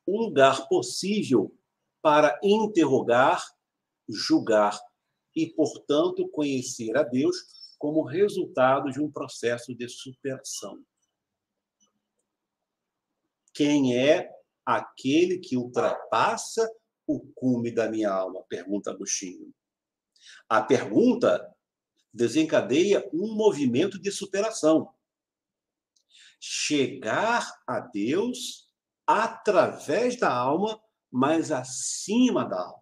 O lugar possível para interrogar, julgar e, portanto, conhecer a Deus como resultado de um processo de superação. Quem é aquele que ultrapassa o cume da minha alma? Pergunta Agostinho. A pergunta desencadeia um movimento de superação. Chegar a Deus através da alma, mas acima da alma.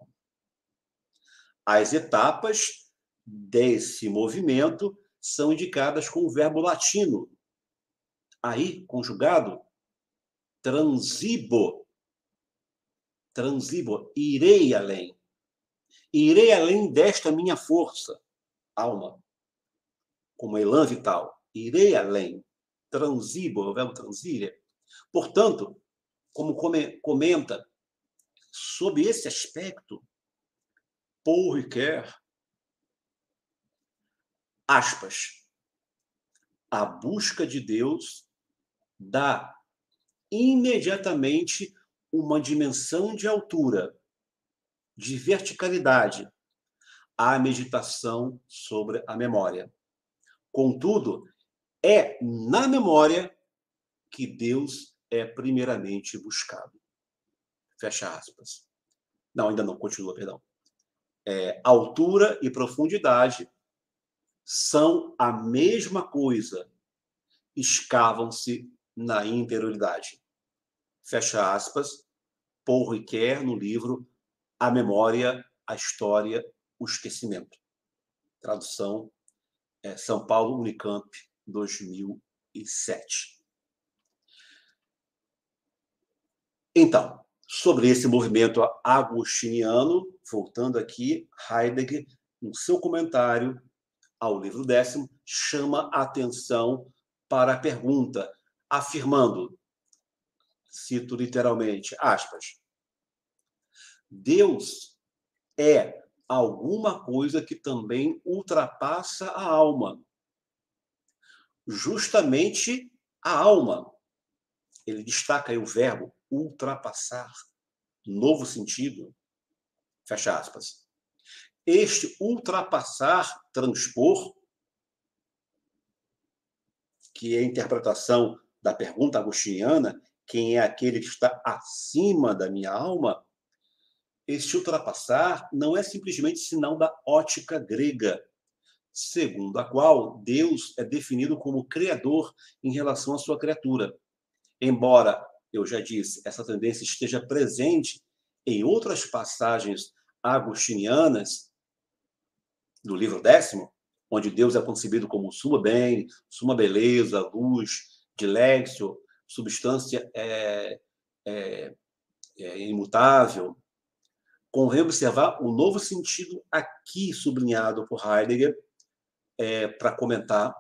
As etapas desse movimento são indicadas com o verbo latino, aí conjugado transibo. Transibo, irei além. Irei além desta minha força, alma, como elan vital. Irei além. Transibo, o verbo transire. Portanto, como comenta, sob esse aspecto, Paul Ricoeur, aspas, a busca de Deus dá imediatamente uma dimensão de altura, de verticalidade, à meditação sobre a memória. Contudo, é na memória que Deus é primeiramente buscado. Fecha aspas. Não, ainda não, continua, perdão. É, altura e profundidade são a mesma coisa, escavam-se na interioridade. Fecha aspas, Paul Ricoeur, no livro A Memória, a História, o Esquecimento. Tradução é, São Paulo, Unicamp, 2007. Então, sobre esse movimento agostiniano, voltando aqui, Heidegger, no seu comentário ao livro décimo, chama a atenção para a pergunta, afirmando cito literalmente, aspas, Deus é alguma coisa que também ultrapassa a alma. Justamente a alma. Ele destaca aí o verbo ultrapassar, novo sentido. Fecha aspas. Este ultrapassar, transpor, que é a interpretação da pergunta agostiniana, quem é aquele que está acima da minha alma, este ultrapassar não é simplesmente sinal da ótica grega, segundo a qual Deus é definido como criador em relação à sua criatura. Embora, eu já disse, essa tendência esteja presente em outras passagens agostinianas do livro décimo, onde Deus é concebido como suma bem, suma beleza, luz, dilexio, substância é, é, é imutável, convém observar o novo sentido aqui sublinhado por Heidegger é, para comentar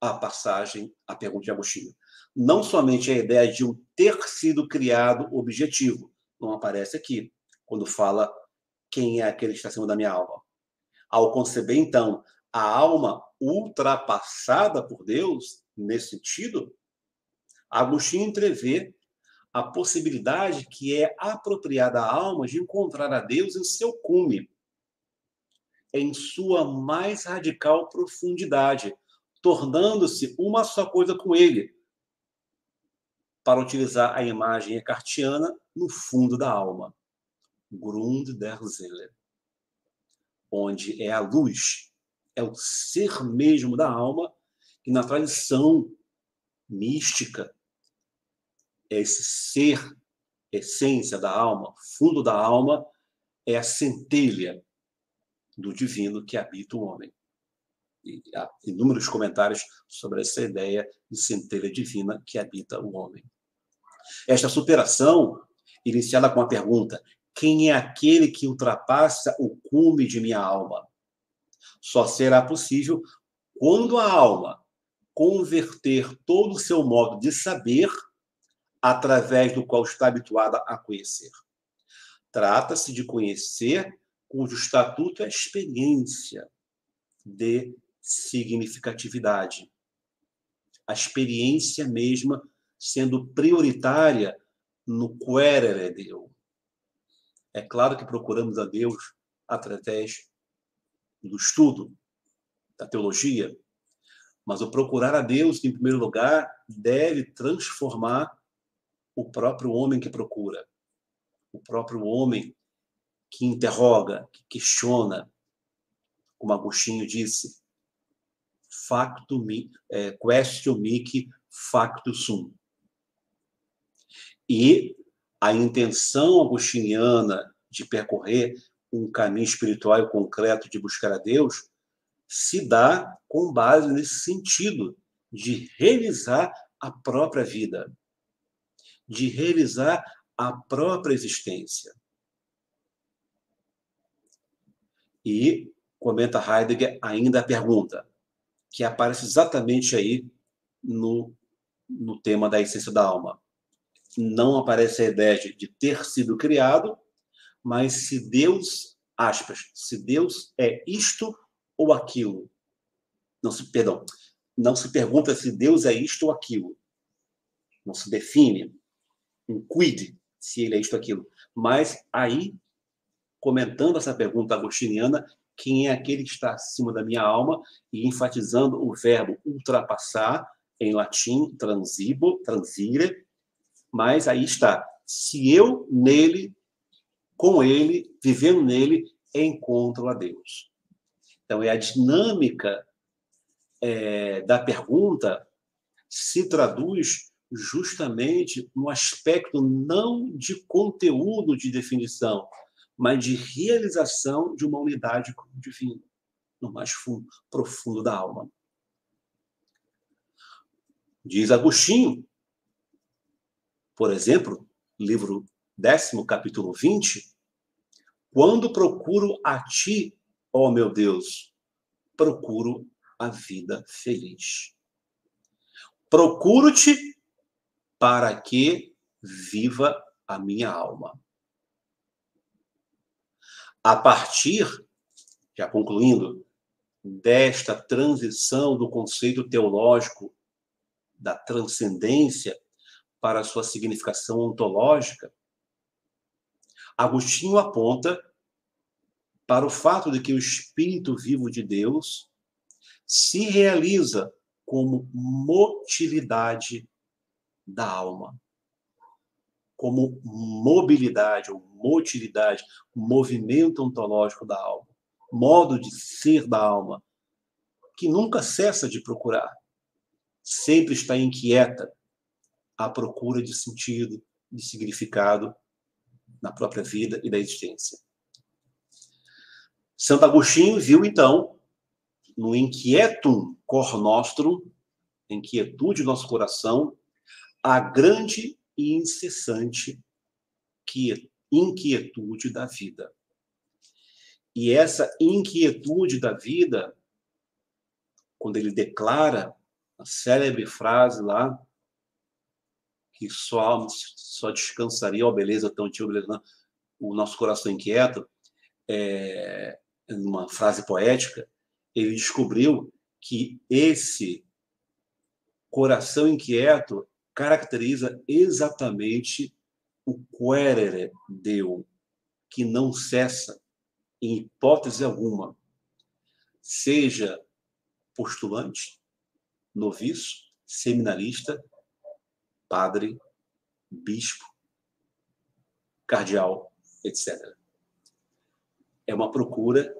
a passagem, a pergunta de Agostinho. Não somente a ideia de um ter sido criado objetivo, não aparece aqui, quando fala quem é aquele que está acima da minha alma. Ao conceber, então, a alma ultrapassada por Deus, nesse sentido, Agostinho entrevê a possibilidade que é apropriada à alma de encontrar a Deus em seu cume, em sua mais radical profundidade, tornando-se uma só coisa com ele, para utilizar a imagem ecartiana no fundo da alma, Grund der Seele, onde é a luz, é o ser mesmo da alma, que na tradição mística esse ser, essência da alma, fundo da alma, é a centelha do divino que habita o homem. E há inúmeros comentários sobre essa ideia de centelha divina que habita o homem. Esta superação, iniciada com a pergunta: quem é aquele que ultrapassa o cume de minha alma? Só será possível quando a alma converter todo o seu modo de saber através do qual está habituada a conhecer. Trata-se de conhecer cujo estatuto é a experiência de significatividade. A experiência mesma sendo prioritária no querere Deus. É claro que procuramos a Deus através do estudo, da teologia, mas o procurar a Deus, em primeiro lugar, deve transformar o próprio homem que procura, o próprio homem que interroga, que questiona, como Agostinho disse, facto mi, é, questio mihi facto sum. E a intenção agostiniana de percorrer um caminho espiritual concreto de buscar a Deus se dá com base nesse sentido de realizar a própria vida, de realizar a própria existência. E, comenta Heidegger, ainda a pergunta, que aparece exatamente aí no, no tema da essência da alma. Não aparece a ideia de, de ter sido criado, mas se Deus, aspas, se Deus é isto ou aquilo. Não se, perdão, não se pergunta se Deus é isto ou aquilo. Não se define um se ele é isto ou aquilo. Mas aí, comentando essa pergunta agostiniana, quem é aquele que está acima da minha alma e enfatizando o verbo ultrapassar, em latim, transibo, transire, mas aí está. Se eu nele com ele, vivendo nele, encontro a Deus. Então, é a dinâmica é, da pergunta se traduz justamente no aspecto não de conteúdo de definição, mas de realização de uma unidade com o divino, no mais fundo, profundo da alma. Diz Agostinho, por exemplo, livro décimo capítulo 20, quando procuro a ti, ó meu Deus, procuro a vida feliz. Procuro-te para que viva a minha alma. A partir, já concluindo, desta transição do conceito teológico da transcendência para sua significação ontológica, Agostinho aponta para o fato de que o Espírito vivo de Deus se realiza como motilidade da alma, como mobilidade ou motilidade, movimento ontológico da alma, modo de ser da alma, que nunca cessa de procurar, sempre está inquieta à procura de sentido, de significado na própria vida e da existência. Santo Agostinho viu, então, no inquietum cor nostrum, inquietude do nosso coração, a grande e incessante inquietude da vida. E essa inquietude da vida, quando ele declara a célebre frase lá, que só, só descansaria, ó, beleza, tão antiga, beleza, o nosso coração inquieto, é, numa frase poética, ele descobriu que esse coração inquieto caracteriza exatamente o querere deu, que não cessa, em hipótese alguma, seja postulante, noviço, seminarista, padre, bispo, cardeal, etc. É uma procura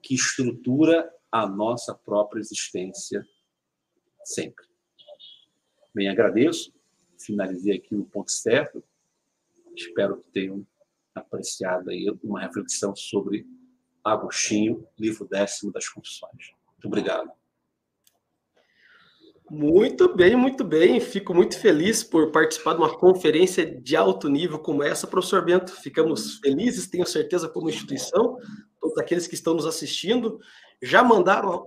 que estrutura a nossa própria existência sempre. Bem, agradeço. Finalizei aqui no ponto certo. Espero que tenham apreciado aí uma reflexão sobre Agostinho, livro décimo das Confissões. Muito obrigado. Muito bem, muito bem. Fico muito feliz por participar de uma conferência de alto nível como essa, professor Bento. Ficamos felizes, tenho certeza, como instituição, todos aqueles que estão nos assistindo. Já mandaram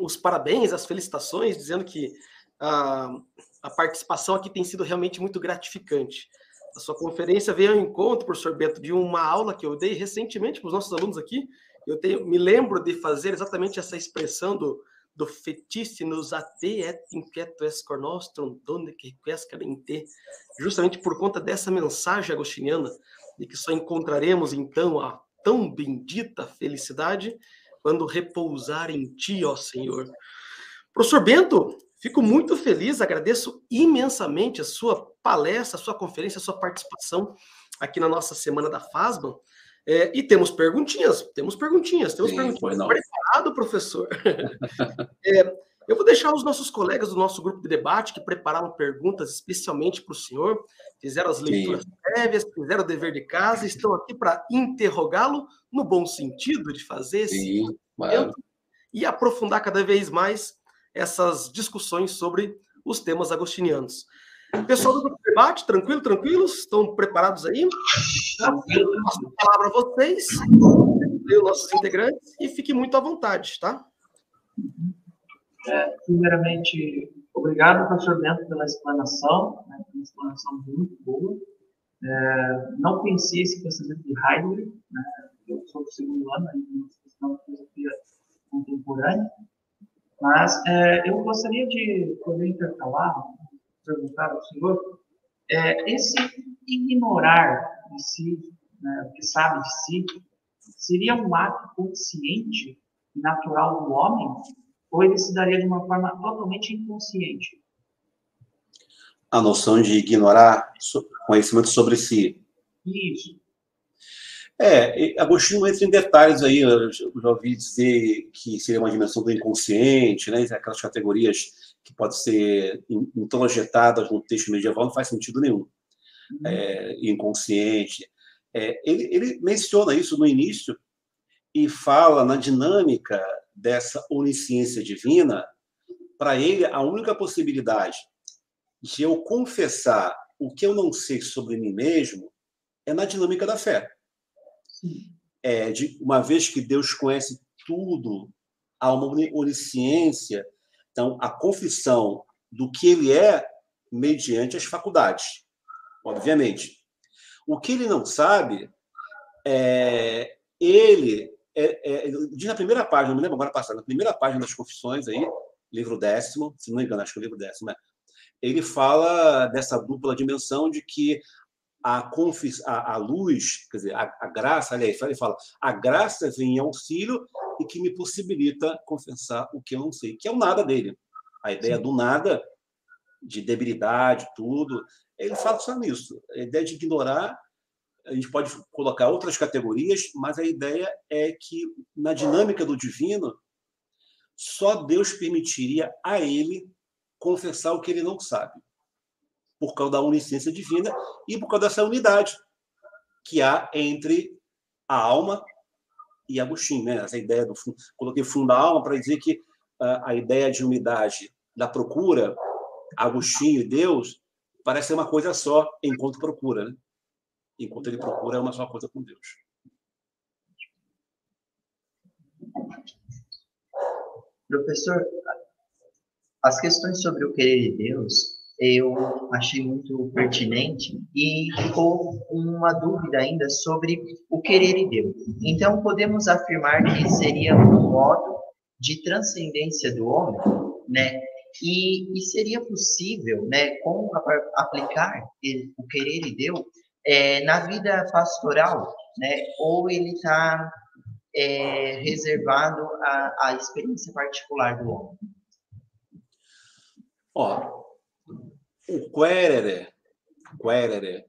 os parabéns, as felicitações, dizendo que a, a participação aqui tem sido realmente muito gratificante. A sua conferência veio ao encontro, professor Bento, de uma aula que eu dei recentemente para os nossos alunos aqui, eu tenho, me lembro de fazer exatamente essa expressão do, do nos ate et inquieto cor nostrum, donde que quesca em te, justamente por conta dessa mensagem agostiniana, de que só encontraremos então a tão bendita felicidade quando repousar em ti, ó Senhor. Professor Bento, fico muito feliz, agradeço imensamente a sua palestra, a sua conferência, a sua participação aqui na nossa Semana da FASBA. É, e temos perguntinhas, temos perguntinhas, temos Sim, perguntinhas. Preparado, professor? é, eu vou deixar os nossos colegas do nosso grupo de debate que prepararam perguntas especialmente para o senhor, fizeram as leituras Sim. prévias, fizeram o dever de casa, estão aqui para interrogá-lo no bom sentido de fazer esse Sim, e aprofundar cada vez mais essas discussões sobre os temas agostinianos. Pessoal do grupo de debate, tranquilo, tranquilos? Estão preparados aí? Eu passo a palavra a vocês, os nossos integrantes, e fique muito à vontade, tá? É, primeiramente, obrigado, professor Bento, pela explanação, né, uma explanação muito boa. É, não conheci esse pensamento de Heidegger, né, eu sou do segundo ano, ainda na filosofia contemporânea, mas é, eu gostaria de poder intercalar perguntar ao senhor, é, esse ignorar de si, né, o que sabe de si, seria um ato consciente, natural do homem, ou ele se daria de uma forma totalmente inconsciente? A noção de ignorar conhecimento sobre si. Isso. É, Agostinho entra em detalhes aí, eu já ouvi dizer que seria uma dimensão do inconsciente, né, aquelas categorias que pode ser introjetadas no texto medieval não faz sentido nenhum. Uhum. É, inconsciente. É, ele, ele menciona isso no início e fala na dinâmica dessa onisciência divina. Para ele, a única possibilidade de eu confessar o que eu não sei sobre mim mesmo é na dinâmica da fé. É, de, uma vez que Deus conhece tudo, há uma onisciência então, a confissão do que ele é mediante as faculdades, obviamente. O que ele não sabe, é, ele é, é, diz na primeira página, não me lembro agora passada, na primeira página das Confissões aí, livro décimo, se não me engano, acho que é o livro décimo, é, ele fala dessa dupla dimensão de que a, confis, a, a luz, quer dizer, a, a, graça, aliás, ele fala, a graça vem em auxílio e que me possibilita confessar o que eu não sei, que é o nada dele. A ideia Sim. do nada, de debilidade, tudo, ele fala só nisso. A ideia de ignorar, a gente pode colocar outras categorias, mas a ideia é que na dinâmica do divino, só Deus permitiria a ele confessar o que ele não sabe por causa da onisciência divina e por causa dessa unidade que há entre a alma e Agostinho, né? Essa ideia do coloquei fundo da alma para dizer que uh, a ideia de unidade da procura, Agostinho e Deus, parece ser uma coisa só enquanto procura, né? Enquanto ele procura é uma só coisa com Deus. Professor, as questões sobre o querer de Deus eu achei muito pertinente e ficou uma dúvida ainda sobre o querer de Deus. Então, podemos afirmar que seria um modo de transcendência do homem, né? E, e seria possível, né, como aplicar o querer de Deus é, na vida pastoral, né? Ou ele está é, reservado à experiência particular do homem? Ó, o querere, querere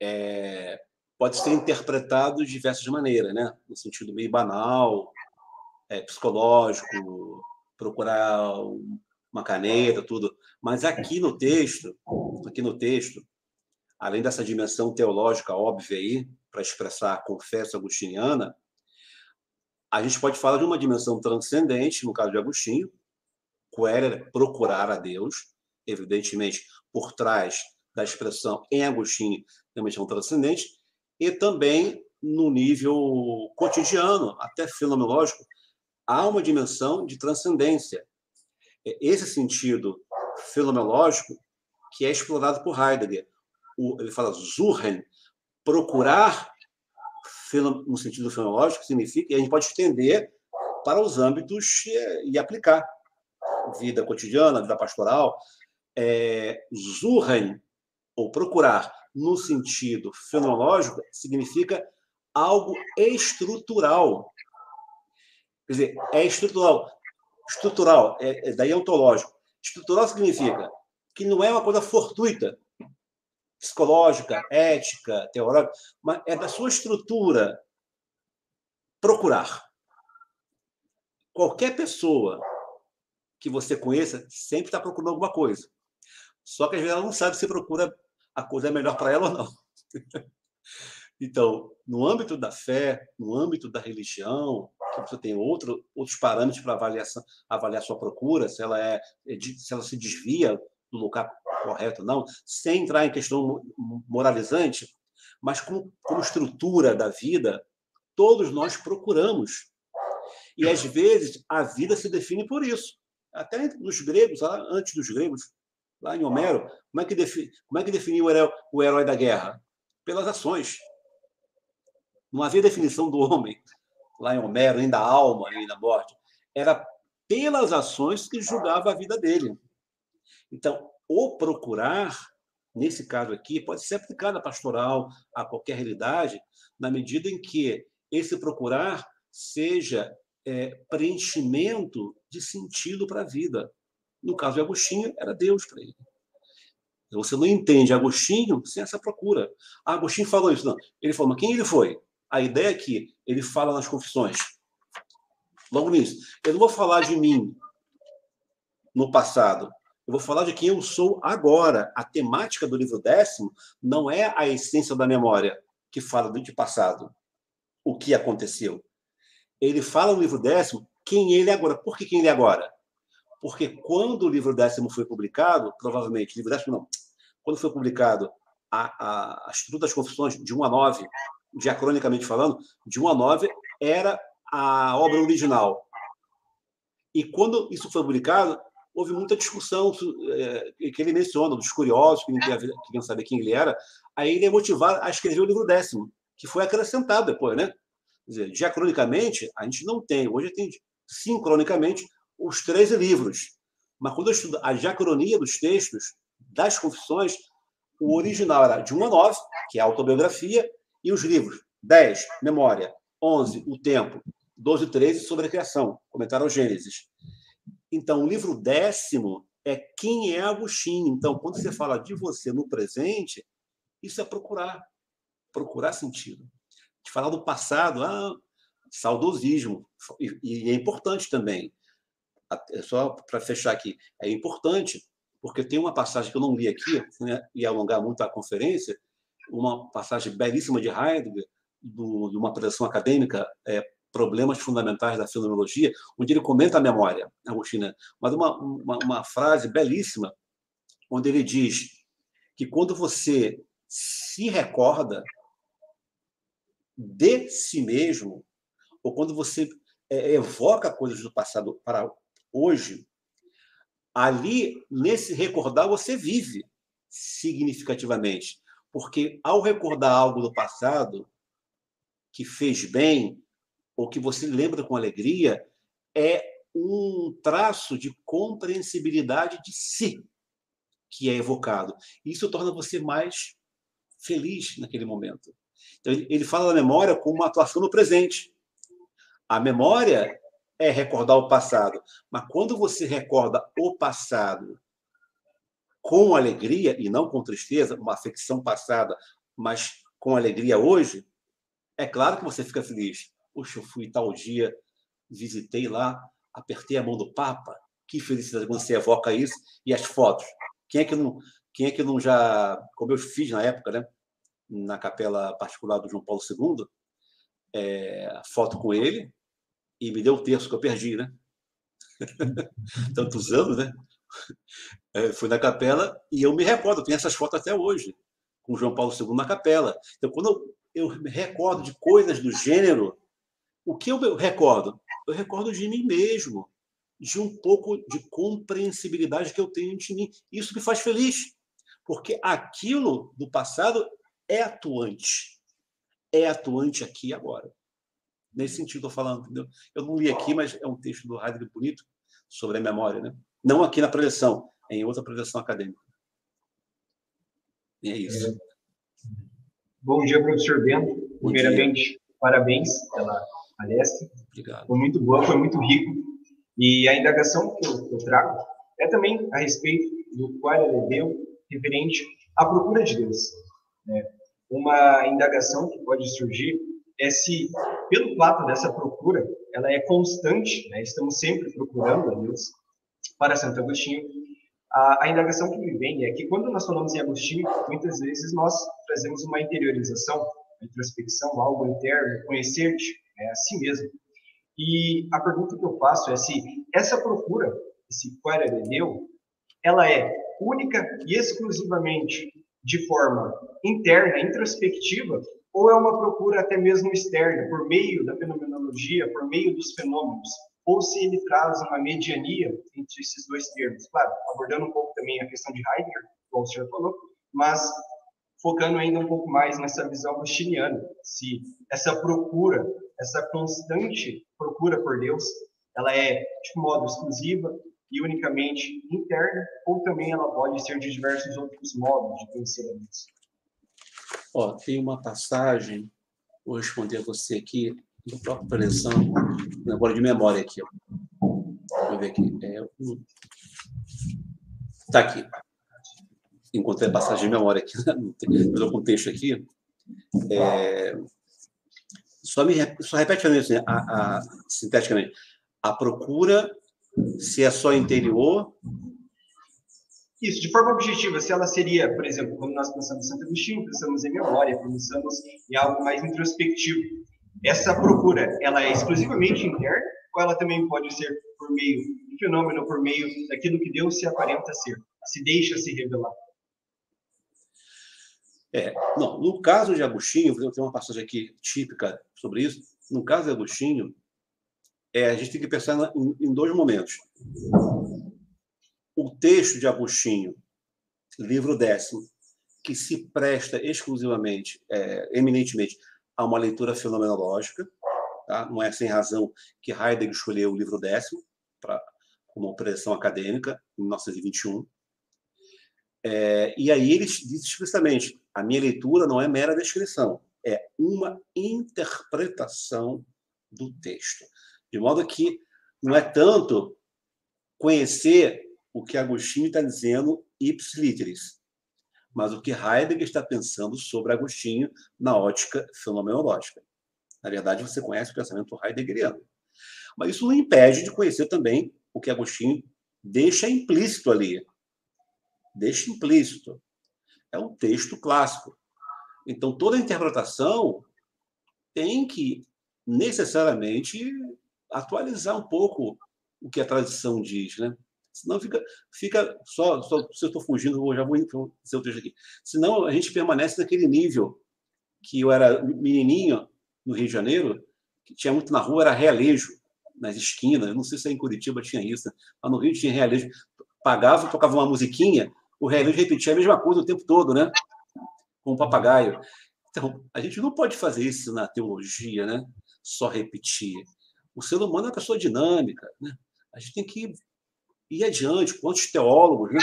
é, pode ser interpretado de diversas maneiras, né? no sentido meio banal, é, psicológico, procurar uma caneta, tudo. Mas aqui no texto, aqui no texto, além dessa dimensão teológica óbvia aí, para expressar a confessa agostiniana, a gente pode falar de uma dimensão transcendente, no caso de Agostinho, querer, procurar a Deus, evidentemente, por trás da expressão em Agostinho, tem uma dimensão transcendente, e também no nível cotidiano, até fenomenológico, há uma dimensão de transcendência. É esse sentido fenomenológico que é explorado por Heidegger. Ele fala Suchen, procurar no sentido fenológico, significa, e a gente pode estender para os âmbitos e aplicar. Vida cotidiana, vida pastoral. É, ou procurar, no sentido fenológico, significa algo estrutural. Quer dizer, é estrutural. Estrutural, é, é daí é ontológico. Estrutural significa que não é uma coisa fortuita, psicológica, ética, teológica, mas é da sua estrutura procurar. Qualquer pessoa que você conheça sempre está procurando alguma coisa. Só que às vezes ela não sabe se procura a coisa é melhor para ela ou não. Então, no âmbito da fé, no âmbito da religião, que você tem outro, outros parâmetros para avaliar, avaliar sua procura, se ela é se ela se desvia do lugar correto ou não, sem entrar em questão moralizante, mas como, como estrutura da vida, todos nós procuramos. E às vezes a vida se define por isso. Até nos gregos, antes dos gregos, lá em Homero, como é que, defini, como é que definia o herói, o herói da guerra? Pelas ações. Não havia definição do homem lá em Homero, nem da alma, nem da morte. Era pelas ações que julgava a vida dele. Então, o procurar, nesse caso aqui, pode ser aplicado à pastoral, a qualquer realidade, na medida em que esse procurar seja é, preenchimento de sentido para a vida. No caso de Agostinho, era Deus para ele. Você não entende Agostinho sem essa procura. Ah, Agostinho falou isso, não. Ele falou, mas quem ele foi? A ideia é que ele fala nas confissões. Logo nisso. Eu não vou falar de mim no passado. Eu vou falar de quem eu sou agora. A temática do livro décimo não é a essência da memória que fala do passado, o que aconteceu. Ele fala no livro décimo quem ele é agora. Por que quem ele é agora? Porque quando o livro décimo foi publicado, provavelmente, livro décimo não, quando foi publicado a, a, a das Confissões, de 1 a 9, diacronicamente falando, de 1 a 9 era a obra original. E quando isso foi publicado, houve muita discussão é, que ele menciona, dos curiosos, que queriam saber quem ele era. Aí ele é motivado a escrever o livro décimo, que foi acrescentado depois, né? Quer dizer, diacronicamente, a gente não tem. Hoje tem, sincronicamente, os 13 livros. Mas quando eu estudo a diacronia dos textos, das confissões, o original era de 1 a 9, que é a autobiografia, e os livros 10, Memória, 11, O Tempo, 12 e 13, Sobre a Criação, comentário ao Gênesis. Então, o livro décimo é quem é Agostinho. Então, quando você fala de você no presente, isso é procurar, procurar sentido. De falar do passado, ah, saudosismo, e, e é importante também. Só para fechar aqui, é importante, porque tem uma passagem que eu não li aqui, né, ia alongar muito a conferência, uma passagem belíssima de Heidegger, do, de uma produção acadêmica, é, Problemas Fundamentais da Fenomenologia, onde ele comenta a memória, Agostina, mas uma, uma, uma frase belíssima, onde ele diz que quando você se recorda de si mesmo, ou quando você é, evoca coisas do passado para hoje, ali, nesse recordar, você vive significativamente. Porque ao recordar algo do passado que fez bem, ou que você lembra com alegria, é um traço de compreensibilidade de si que é evocado. Isso torna você mais feliz naquele momento. Então, ele fala da memória como uma atuação no presente. A memória é recordar o passado, mas quando você recorda o passado com alegria e não com tristeza, uma afecção passada, mas com alegria hoje, é claro que você fica feliz. Poxa, eu fui tal dia, visitei lá, apertei a mão do Papa. Que felicidade quando você evoca isso. E as fotos. Quem é que não, quem é que não já, como eu fiz na época, né? na capela particular do João Paulo II, é, foto com ele e me deu o terço que eu perdi, né? Tantos anos, né? É, fui na capela e eu me recordo, eu tenho essas fotos até hoje, com João Paulo II na capela. Então, quando eu, eu me recordo de coisas do gênero, o que eu recordo? Eu recordo de mim mesmo, de um pouco de compreensibilidade que eu tenho de mim. Isso me faz feliz, porque aquilo do passado é atuante, é atuante aqui e agora. Nesse sentido, estou falando, entendeu? Eu não li aqui, mas é um texto do Heidegger bonito sobre a memória, né? Não aqui na preleção, em outra preleção acadêmica. E é isso. É. Bom dia, professor Bento. Primeiramente, parabéns pela palestra. Obrigado. Foi muito boa, foi muito rico. E a indagação que eu, que eu trago é também a respeito do qual ele deu referente à procura de Deus. Né? Uma indagação que pode surgir é se, pelo fato dessa procura, ela é constante, né? estamos sempre procurando a Deus, para Santo Agostinho, a, a, indagação que me vem é que quando nós falamos em Agostinho, muitas vezes nós trazemos uma interiorização, uma introspecção, algo interno, conhecer-te é, a si mesmo. E a pergunta que eu faço é se essa procura, esse querer de Deus, ela é única e exclusivamente de forma interna, introspectiva, ou é uma procura até mesmo externa, por meio da fenomenologia, por meio dos fenômenos, ou se ele traz uma mediania entre esses dois termos. Claro, abordando um pouco também a questão de Heidegger, como o senhor falou, mas focando ainda um pouco mais nessa visão agostiniana, se essa procura, essa constante procura por Deus, ela é de modo exclusiva e unicamente interna, ou também ela pode ser de diversos outros modos de Deus. Ó, tem uma passagem, vou responder a você aqui, do próprio preleção, agora de memória aqui. Ó. Deixa eu ver aqui. É, Está aqui. Encontrei a passagem de memória aqui, no contexto aqui. É, só, me, só repete assim, a, a, sinteticamente. A procura, se é só interior. Isso, de forma objetiva, se ela seria, por exemplo, quando nós pensamos em Santo Agostinho, pensamos em memória, pensamos em algo mais introspectivo essa procura, ela é exclusivamente interna ou ela também pode ser por meio do fenômeno, por meio daquilo que Deus se aparenta ser, se deixa se revelar? É, não, no caso de Agostinho, tenho uma passagem aqui típica sobre isso. No caso de Agostinho, é, a gente tem que pensar em, em dois momentos. O texto de Agostinho, livro décimo, que se presta exclusivamente, é, eminentemente, a uma leitura fenomenológica. Tá? Não é sem razão que Heidegger escolheu o livro décimo para como opressão acadêmica, em 1921. É, e aí ele diz explicitamente: a minha leitura não é mera descrição, é uma interpretação do texto. De modo que não é tanto conhecer o que Agostinho está dizendo ipsis literis, mas o que Heidegger está pensando sobre Agostinho na ótica fenomenológica. Na verdade, você conhece o pensamento heideggeriano. Mas isso não impede de conhecer também o que Agostinho deixa implícito ali. Deixa implícito. É um texto clássico. Então, toda interpretação tem que necessariamente atualizar um pouco o que a tradição diz, né? Senão fica, fica só, só se eu estou fugindo, eu já vou dizer o texto aqui. Senão a gente permanece naquele nível que eu era menininho no Rio de Janeiro, que tinha muito na rua, era realejo, nas esquinas. Eu não sei se em Curitiba tinha isso, mas no Rio tinha realejo. Pagava, tocava uma musiquinha, o realejo repetia a mesma coisa o tempo todo, né? Com o papagaio. Então, a gente não pode fazer isso na teologia, né? Só repetir. O ser humano é uma pessoa dinâmica, né? A gente tem que ir adiante. Quantos teólogos né,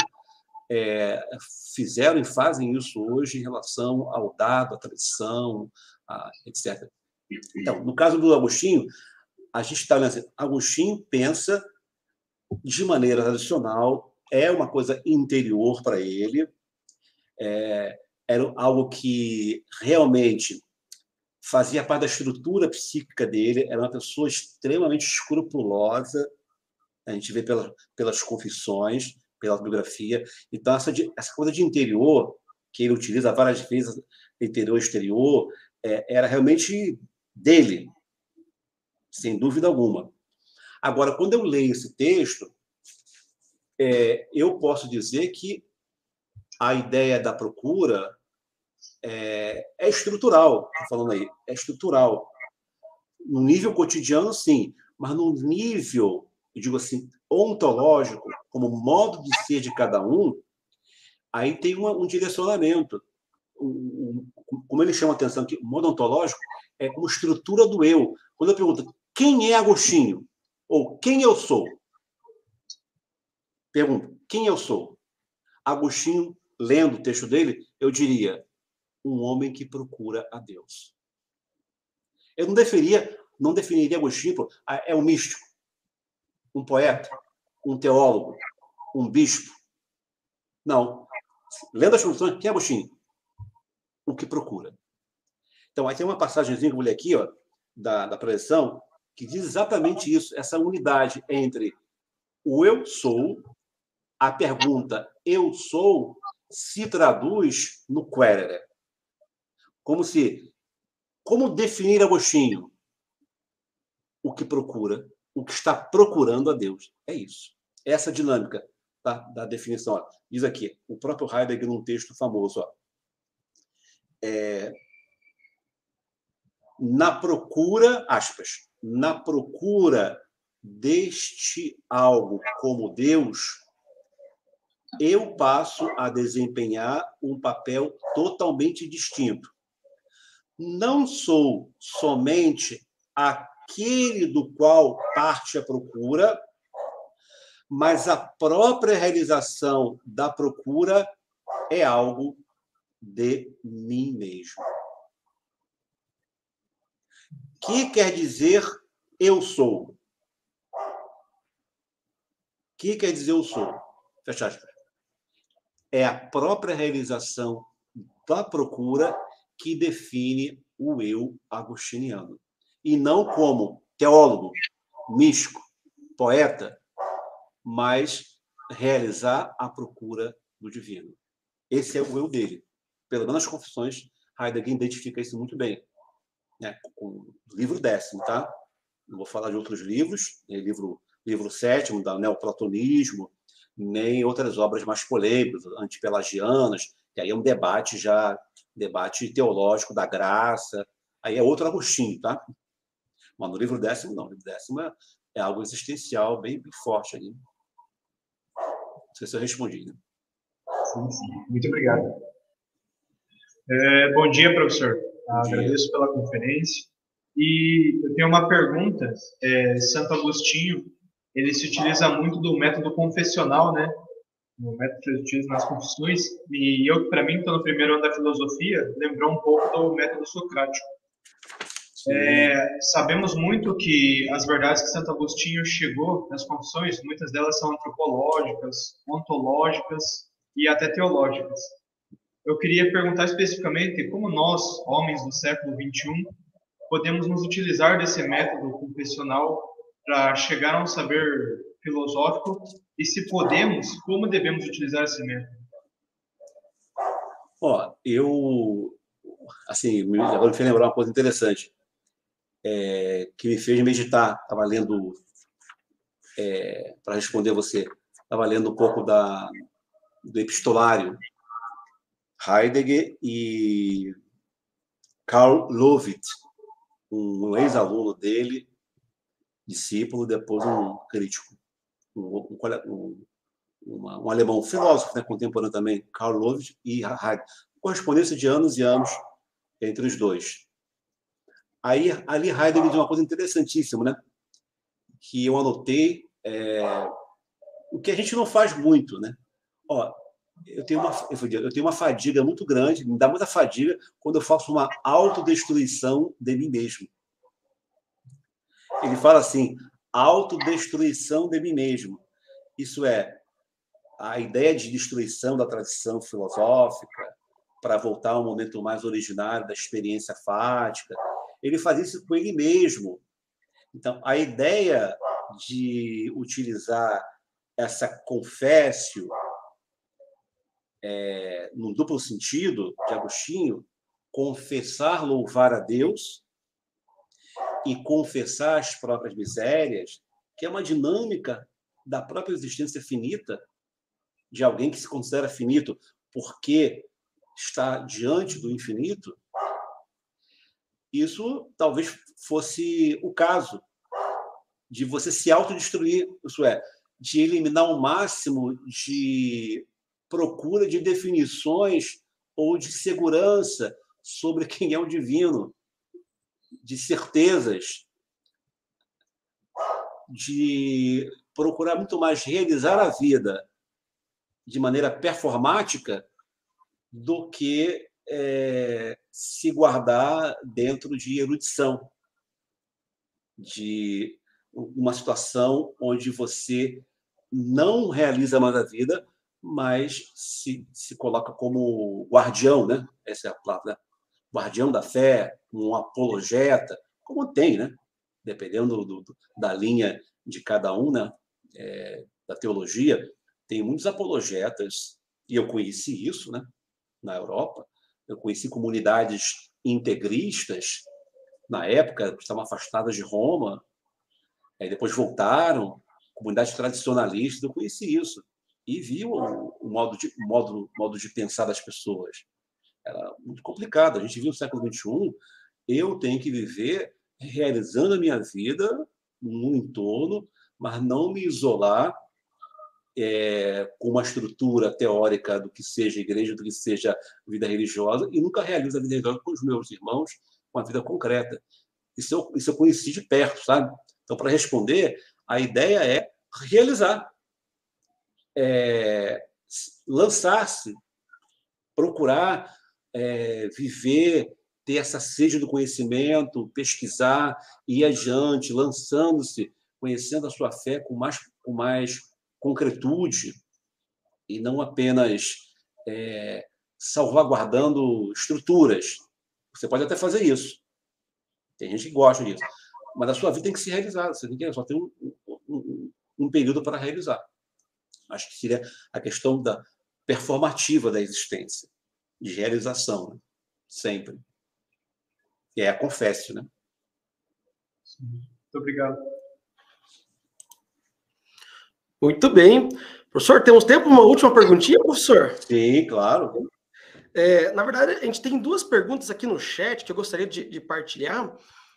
é, fizeram e fazem isso hoje em relação ao dado, à tradição, etc. Então, no caso do Agostinho, a gente está olhando assim, Agostinho pensa de maneira tradicional, é uma coisa interior para ele, é, era algo que realmente fazia parte da estrutura psíquica dele, era uma pessoa extremamente escrupulosa, a gente vê pela, pelas confissões, pela biografia. Então, essa, essa coisa de interior, que ele utiliza várias vezes, interior e exterior, é, era realmente dele, sem dúvida alguma. Agora, quando eu leio esse texto, é, eu posso dizer que a ideia da procura é, é estrutural, falando aí, é estrutural. No nível cotidiano, sim, mas no nível eu digo assim, ontológico, como modo de ser de cada um, aí tem uma, um direcionamento. Um, um, como ele chama a atenção aqui, o modo ontológico é como estrutura do eu. Quando eu pergunto quem é Agostinho? Ou quem eu sou? Pergunto, quem eu sou? Agostinho, lendo o texto dele, eu diria, um homem que procura a Deus. Eu não definiria, não definiria Agostinho, é um místico, um poeta, um teólogo, um bispo. Não. Lendo as funções, quem é Agostinho? O que procura. Então, aí tem uma passagemzinha que eu ler aqui, ó, da, da preleção, que diz exatamente isso, essa unidade entre o eu sou, a pergunta eu sou, se traduz no querere. Como se. Como definir Agostinho? O que procura, o que está procurando a Deus. É isso. Essa dinâmica tá? da definição. Ó. Diz aqui, o próprio Heidegger, num texto famoso. Ó. É, na procura, aspas, na procura deste algo como Deus, eu passo a desempenhar um papel totalmente distinto. Não sou somente aquele do qual parte a procura, mas a própria realização da procura é algo de mim mesmo. Que quer dizer eu sou? Que quer dizer eu sou? Fecha aspas. É a própria realização da procura que define o eu agostiniano. E não como teólogo, místico, poeta, mas realizar a procura do divino. Esse é o eu dele. Pelo menos nas confissões, Heidegger identifica isso muito bem. Né? Com o livro décimo, tá? Não vou falar de outros livros, né? livro, livro sétimo, da neoplatonismo, nem outras obras mais polêmicas, antipelagianas, que aí é um debate já, debate teológico da graça, aí é outro Agostinho, tá? Mas no livro décimo, não. No livro décimo é, é algo existencial bem, bem forte ali. Não sei se eu respondi, né? Sim, sim. Muito obrigado. É, bom dia, professor. Bom Agradeço dia. pela conferência. E eu tenho uma pergunta. É, Santo Agostinho, ele se utiliza muito do método confessional, né? O método que ele utiliza nas confissões. E eu, para mim, estou no primeiro ano da filosofia, lembrou um pouco do método socrático. É, sabemos muito que as verdades que Santo Agostinho chegou nas confissões, muitas delas são antropológicas, ontológicas e até teológicas. Eu queria perguntar especificamente como nós, homens do século XXI, podemos nos utilizar desse método confessional para chegar a um saber filosófico e, se podemos, como devemos utilizar esse método? Ó, eu, assim, agora me fez lembrar uma coisa interessante é, que me fez meditar. Estava lendo, é, para responder você, estava lendo um pouco da, do epistolário Heidegger e Karl Lovitz, um ex-aluno dele, discípulo, depois um crítico, um, um, um, um alemão, filósofo né, contemporâneo também, Karl Lovitz e Heidegger. Correspondência de anos e anos entre os dois. Aí, ali Heidegger diz uma coisa interessantíssima, né? que eu anotei, é, o que a gente não faz muito. Né? Ó, eu, tenho uma, eu tenho uma fadiga muito grande, me dá muita fadiga quando eu faço uma autodestruição de mim mesmo. Ele fala assim, autodestruição de mim mesmo. Isso é, a ideia de destruição da tradição filosófica para voltar a um momento mais originário da experiência fática, ele faz isso com ele mesmo. Então, a ideia de utilizar essa confessio é, no duplo sentido de Agostinho, confessar, louvar a Deus e confessar as próprias misérias, que é uma dinâmica da própria existência finita de alguém que se considera finito porque está diante do infinito, isso talvez fosse o caso de você se autodestruir, isso é, de eliminar o máximo de procura de definições ou de segurança sobre quem é o divino, de certezas, de procurar muito mais realizar a vida de maneira performática do que é, se guardar dentro de erudição, de uma situação onde você não realiza mais a vida, mas se, se coloca como guardião, né? Essa é a palavra, né? guardião da fé, um apologeta, como tem, né? Dependendo do, do, da linha de cada um, né? É, da teologia, tem muitos apologetas, e eu conheci isso, né? Na Europa, eu conheci comunidades integristas na época, estavam afastadas de Roma, aí depois voltaram, comunidades tradicionalistas, eu conheci isso e vi o, o modo, de, modo, modo de pensar das pessoas. Era muito complicado. A gente viu no século XXI, eu tenho que viver realizando a minha vida no entorno, mas não me isolar é, com uma estrutura teórica do que seja igreja, do que seja vida religiosa, e nunca realizo a vida religiosa com os meus irmãos, com a vida concreta. Isso eu, isso eu conheci de perto, sabe? Então, para responder, a ideia é realizar, é, lançar-se, procurar é, viver, ter essa sede do conhecimento, pesquisar, ir adiante, lançando-se, conhecendo a sua fé com mais, com mais concretude e não apenas é, salvaguardando estruturas. Você pode até fazer isso. Tem gente que gosta disso. Mas a sua vida tem que se realizar. Você tem que só tem um, um, um período para realizar. Acho que seria a questão da performativa da existência, de realização, né? sempre. E é a confesso, né? Muito obrigado. Muito bem. Professor, temos tempo para uma última perguntinha, professor? Sim, claro. É, na verdade, a gente tem duas perguntas aqui no chat que eu gostaria de, de partilhar.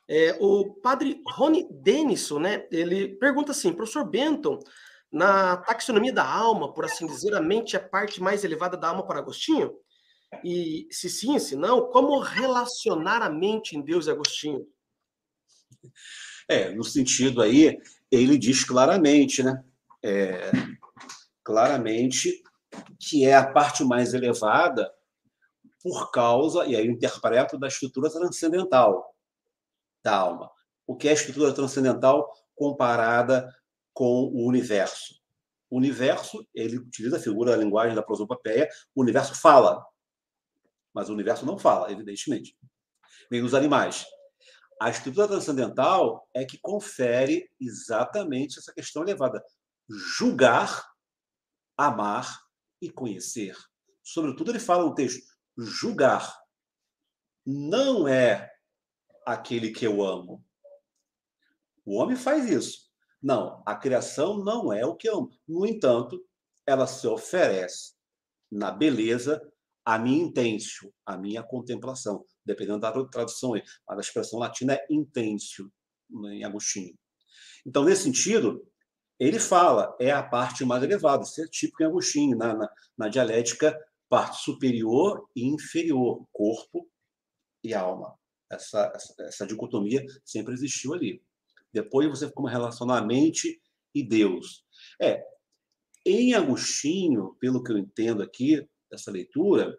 É, o padre Rony Denison, né? Ele pergunta assim, professor Benton, na taxonomia da alma, por assim dizer, a mente é a parte mais elevada da alma para Agostinho? E se sim, se não, como relacionar a mente em Deus e Agostinho? É, no sentido aí, ele diz claramente, né? É, claramente que é a parte mais elevada por causa, e aí eu interpreto, da estrutura transcendental da alma. O que é a estrutura transcendental comparada com o universo? O universo, ele utiliza a figura da linguagem da prosopopeia, o universo fala, mas o universo não fala, evidentemente. Vem dos animais. A estrutura transcendental é que confere exatamente essa questão elevada. Julgar, amar e conhecer. Sobretudo, ele fala no texto: julgar não é aquele que eu amo. O homem faz isso. Não, a criação não é o que eu amo. No entanto, ela se oferece na beleza a minha intensio, a minha contemplação, dependendo da tradução. Mas a expressão latina é intensio, em Agostinho. Então, nesse sentido, ele fala, é a parte mais elevada, isso é típico em Agostinho, na, na, na dialética, parte superior e inferior, corpo e alma essa, essa, essa dicotomia sempre existiu ali. Depois você como relacionar a mente e Deus. É, em Agostinho, pelo que eu entendo aqui dessa leitura,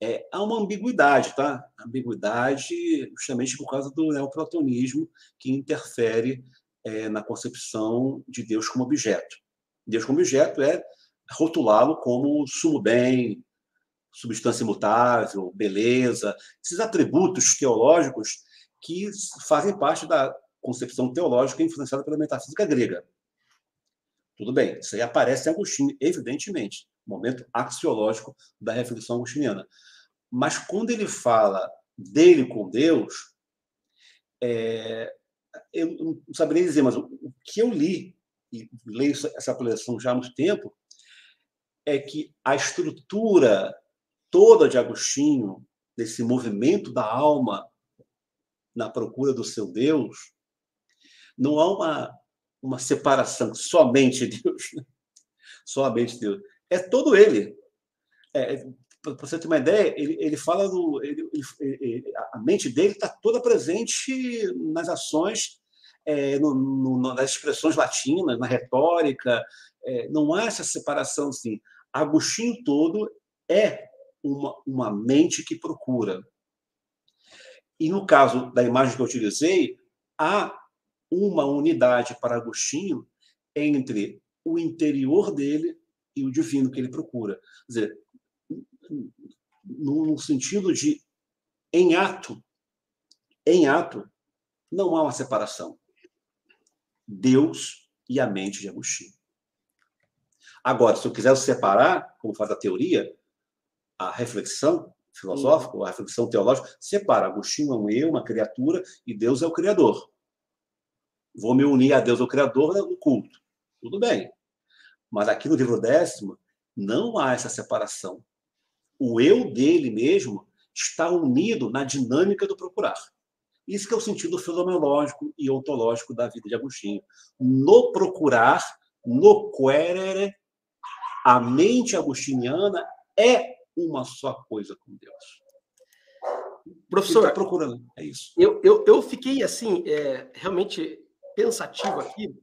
é, há uma ambiguidade, tá? Ambiguidade justamente por causa do neoplatonismo que interfere é, na concepção de Deus como objeto. Deus como objeto é rotulá-lo como sumo bem, substância imutável, beleza, esses atributos teológicos que fazem parte da concepção teológica influenciada pela metafísica grega. Tudo bem, isso aí aparece em Agostinho, evidentemente, momento axiológico da reflexão agostiniana. Mas quando ele fala dele com Deus, é, eu não saberia dizer, mas o que eu li, e leio essa coleção já há muito tempo, é que a estrutura toda de Agostinho, desse movimento da alma na procura do seu Deus, não há uma, uma separação somente Deus, né? somente Deus. É todo ele. É, para você ter uma ideia, ele, ele fala do. Ele, ele, a mente dele está toda presente nas ações, é, no, no, nas expressões latinas, na retórica. É, não há essa separação assim. Agostinho todo é uma, uma mente que procura. E no caso da imagem que eu utilizei, há uma unidade para Agostinho entre o interior dele e o divino que ele procura. Quer dizer, no sentido de em ato, em ato, não há uma separação. Deus e a mente de Agostinho. Agora, se eu quiser separar, como faz a teoria, a reflexão filosófica, a reflexão teológica, separa. Agostinho é um eu, uma criatura, e Deus é o Criador. Vou me unir a Deus, o Criador, no culto. Tudo bem. Mas aqui no livro décimo, não há essa separação. O eu dele mesmo está unido na dinâmica do procurar. Isso que é o sentido fenomenológico e ontológico da vida de Agostinho. No procurar, no querere, a mente agostiniana é uma só coisa com Deus. Professor, está procurando, é isso. Eu, eu, eu fiquei assim, é, realmente pensativo aqui,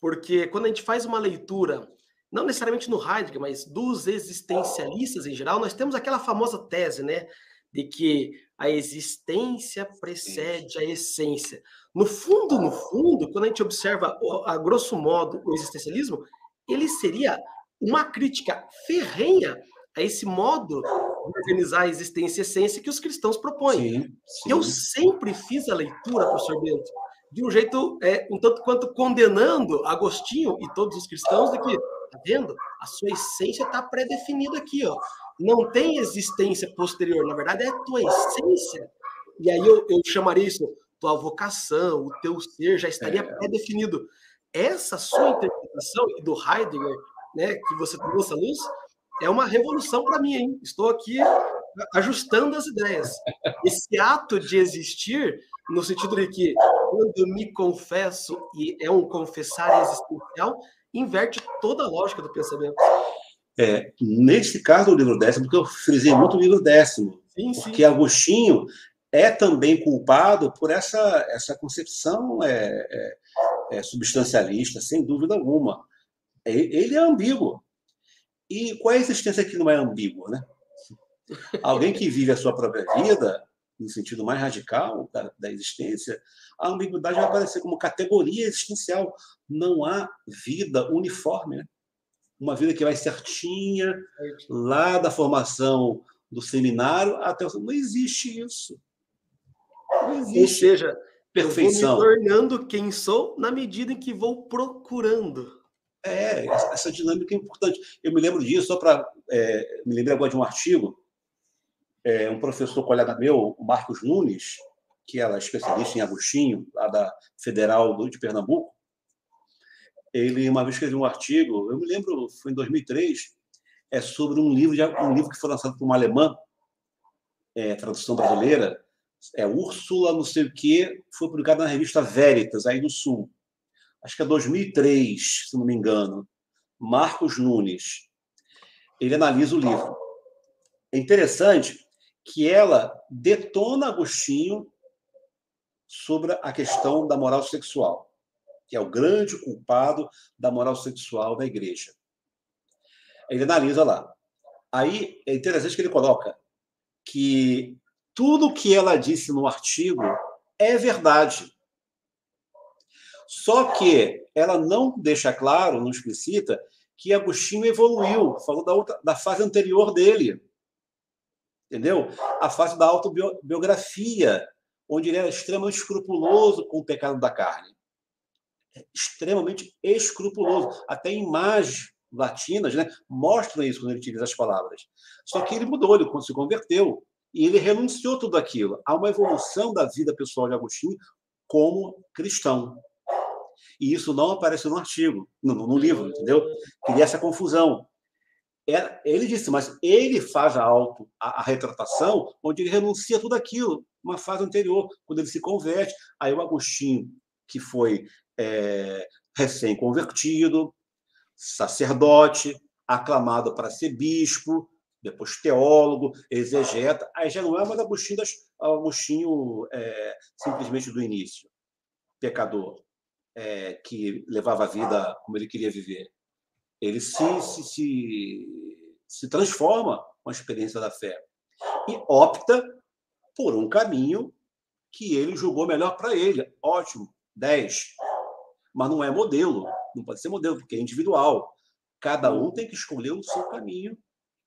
porque quando a gente faz uma leitura, não necessariamente no Heidegger, mas dos existencialistas em geral, nós temos aquela famosa tese, né, de que a existência precede a essência. No fundo, no fundo, quando a gente observa a grosso modo o existencialismo, ele seria uma crítica ferrenha a esse modo de organizar a existência e a essência que os cristãos propõem. Sim, sim. Eu sempre fiz a leitura, professor Bento, de um jeito é, um tanto quanto condenando Agostinho e todos os cristãos de que, tá vendo? A sua essência está pré-definida aqui, ó. Não tem existência posterior, na verdade é a tua essência. E aí eu, eu chamaria isso tua vocação, o teu ser já estaria é. pré-definido. Essa sua interpretação e do Heidegger, né, que você trouxe à luz, é uma revolução para mim, hein? Estou aqui ajustando as ideias. Esse ato de existir, no sentido de que quando eu me confesso e é um confessar existencial, inverte toda a lógica do pensamento. É, nesse caso do livro décimo, porque eu frisei muito o livro décimo, sim, sim. porque Agostinho é também culpado por essa, essa concepção é, é, é substancialista, sem dúvida alguma. Ele é ambíguo. E qual é a existência que não é ambígua, né? Alguém que vive a sua própria vida, no sentido mais radical da, da existência, a ambiguidade vai aparecer como categoria existencial. Não há vida uniforme, né? Uma vida que vai certinha, lá da formação do seminário até o... Não existe isso. Não existe. Ou seja, perfeição. Eu vou me tornando quem sou na medida em que vou procurando. É, essa dinâmica é importante. Eu me lembro disso, só para. É, me lembrei agora de um artigo, é, um professor colega meu, o Marcos Nunes, que era especialista em Agostinho, lá da Federal de Pernambuco, ele uma vez escreveu um artigo, eu me lembro, foi em 2003, é sobre um livro, de, um livro que foi lançado por uma alemã, é, tradução brasileira, é Úrsula, não sei o quê, foi publicado na revista Veritas, aí do Sul acho que é 2003, se não me engano, Marcos Nunes. Ele analisa o livro. É interessante que ela detona Agostinho sobre a questão da moral sexual, que é o grande culpado da moral sexual da igreja. Ele analisa lá. Aí é interessante que ele coloca que tudo que ela disse no artigo é verdade. Só que ela não deixa claro, não explicita, que Agostinho evoluiu, falou da, outra, da fase anterior dele. Entendeu? A fase da autobiografia, onde ele era extremamente escrupuloso com o pecado da carne. Extremamente escrupuloso. Até imagens latinas né, mostram isso quando ele utiliza as palavras. Só que ele mudou, ele se converteu. E ele renunciou tudo aquilo. Há uma evolução da vida pessoal de Agostinho como cristão. E isso não aparece no artigo, no, no livro, entendeu? Cria essa confusão. É, ele disse, mas ele faz a auto, a, a, retratação, onde ele renuncia tudo aquilo, uma fase anterior, quando ele se converte. Aí o Agostinho, que foi é, recém-convertido, sacerdote, aclamado para ser bispo, depois teólogo, exegeta, aí já não é mais Agostinho, das, Agostinho é, simplesmente do início, pecador, é, que levava a vida como ele queria viver. Ele se, se, se, se transforma com a experiência da fé e opta por um caminho que ele julgou melhor para ele. Ótimo, 10. Mas não é modelo, não pode ser modelo, porque é individual. Cada um tem que escolher o seu caminho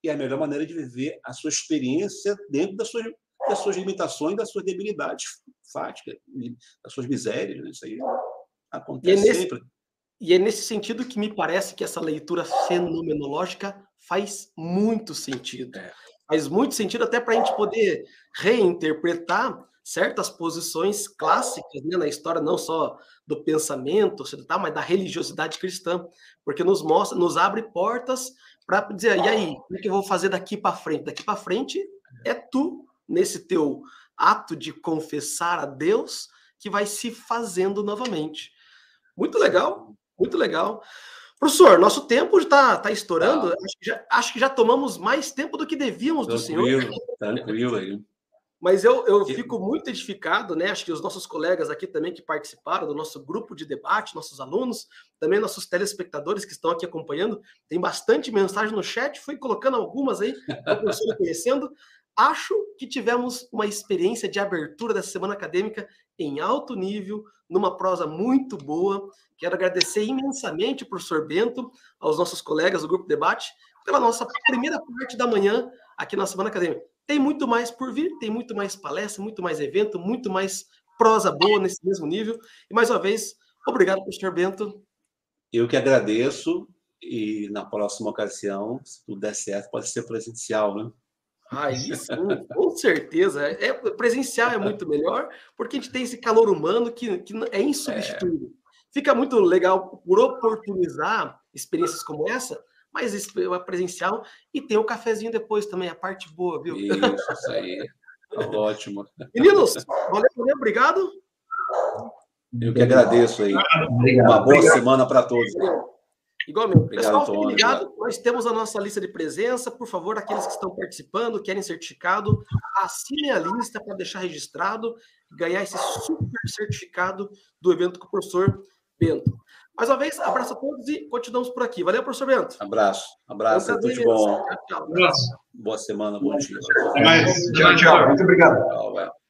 e a melhor maneira de viver a sua experiência dentro das suas, das suas limitações, das suas debilidades fáticas, das suas misérias. Né? Isso aí acontece e é nesse, sempre. E é nesse sentido que me parece que essa leitura fenomenológica faz muito sentido. É. Faz muito sentido até para a gente poder reinterpretar certas posições clássicas né, na história, não só do pensamento mas da religiosidade cristã, porque nos mostra, nos abre portas para dizer, e aí, o que eu vou fazer daqui para frente? Daqui para frente é tu, nesse teu ato de confessar a Deus, que vai se fazendo novamente. Muito legal, muito legal. Professor, nosso tempo está tá estourando. Ah. Acho, que já, acho que já tomamos mais tempo do que devíamos tranquilo, do senhor. Tranquilo aí. Mas eu, eu fico muito edificado, né? Acho que os nossos colegas aqui também que participaram do nosso grupo de debate, nossos alunos, também nossos telespectadores que estão aqui acompanhando, tem bastante mensagem no chat, fui colocando algumas aí, o conhecendo. Acho que tivemos uma experiência de abertura dessa semana acadêmica em alto nível, numa prosa muito boa. Quero agradecer imensamente, professor Bento, aos nossos colegas do Grupo Debate, pela nossa primeira parte da manhã aqui na Semana Acadêmica. Tem muito mais por vir, tem muito mais palestra, muito mais evento, muito mais prosa boa nesse mesmo nível. E mais uma vez, obrigado, professor Bento. Eu que agradeço e na próxima ocasião, se tudo der certo, pode ser presencial, né? Ah, isso, com certeza. É, presencial é muito melhor, porque a gente tem esse calor humano que, que é insubstituível. É. Fica muito legal por oportunizar experiências como essa, mas é presencial e tem o cafezinho depois também, a parte boa, viu? Isso, isso aí. Tá ótimo. Meninos, valeu, valeu, obrigado. Eu que agradeço aí. Obrigado. Uma boa obrigado. semana para todos. Igualmente. Obrigado, Pessoal, fique ligado. Nós temos a nossa lista de presença. Por favor, aqueles que estão participando, querem certificado, assinem a lista para deixar registrado e ganhar esse super certificado do evento com o professor Bento. Mais uma vez, abraço a todos e continuamos por aqui. Valeu, professor Bento. Abraço. Abraço. Tudo de bom. Tchau, tchau. Boa semana, bom dia. Tchau, tchau. Muito obrigado. Tchau,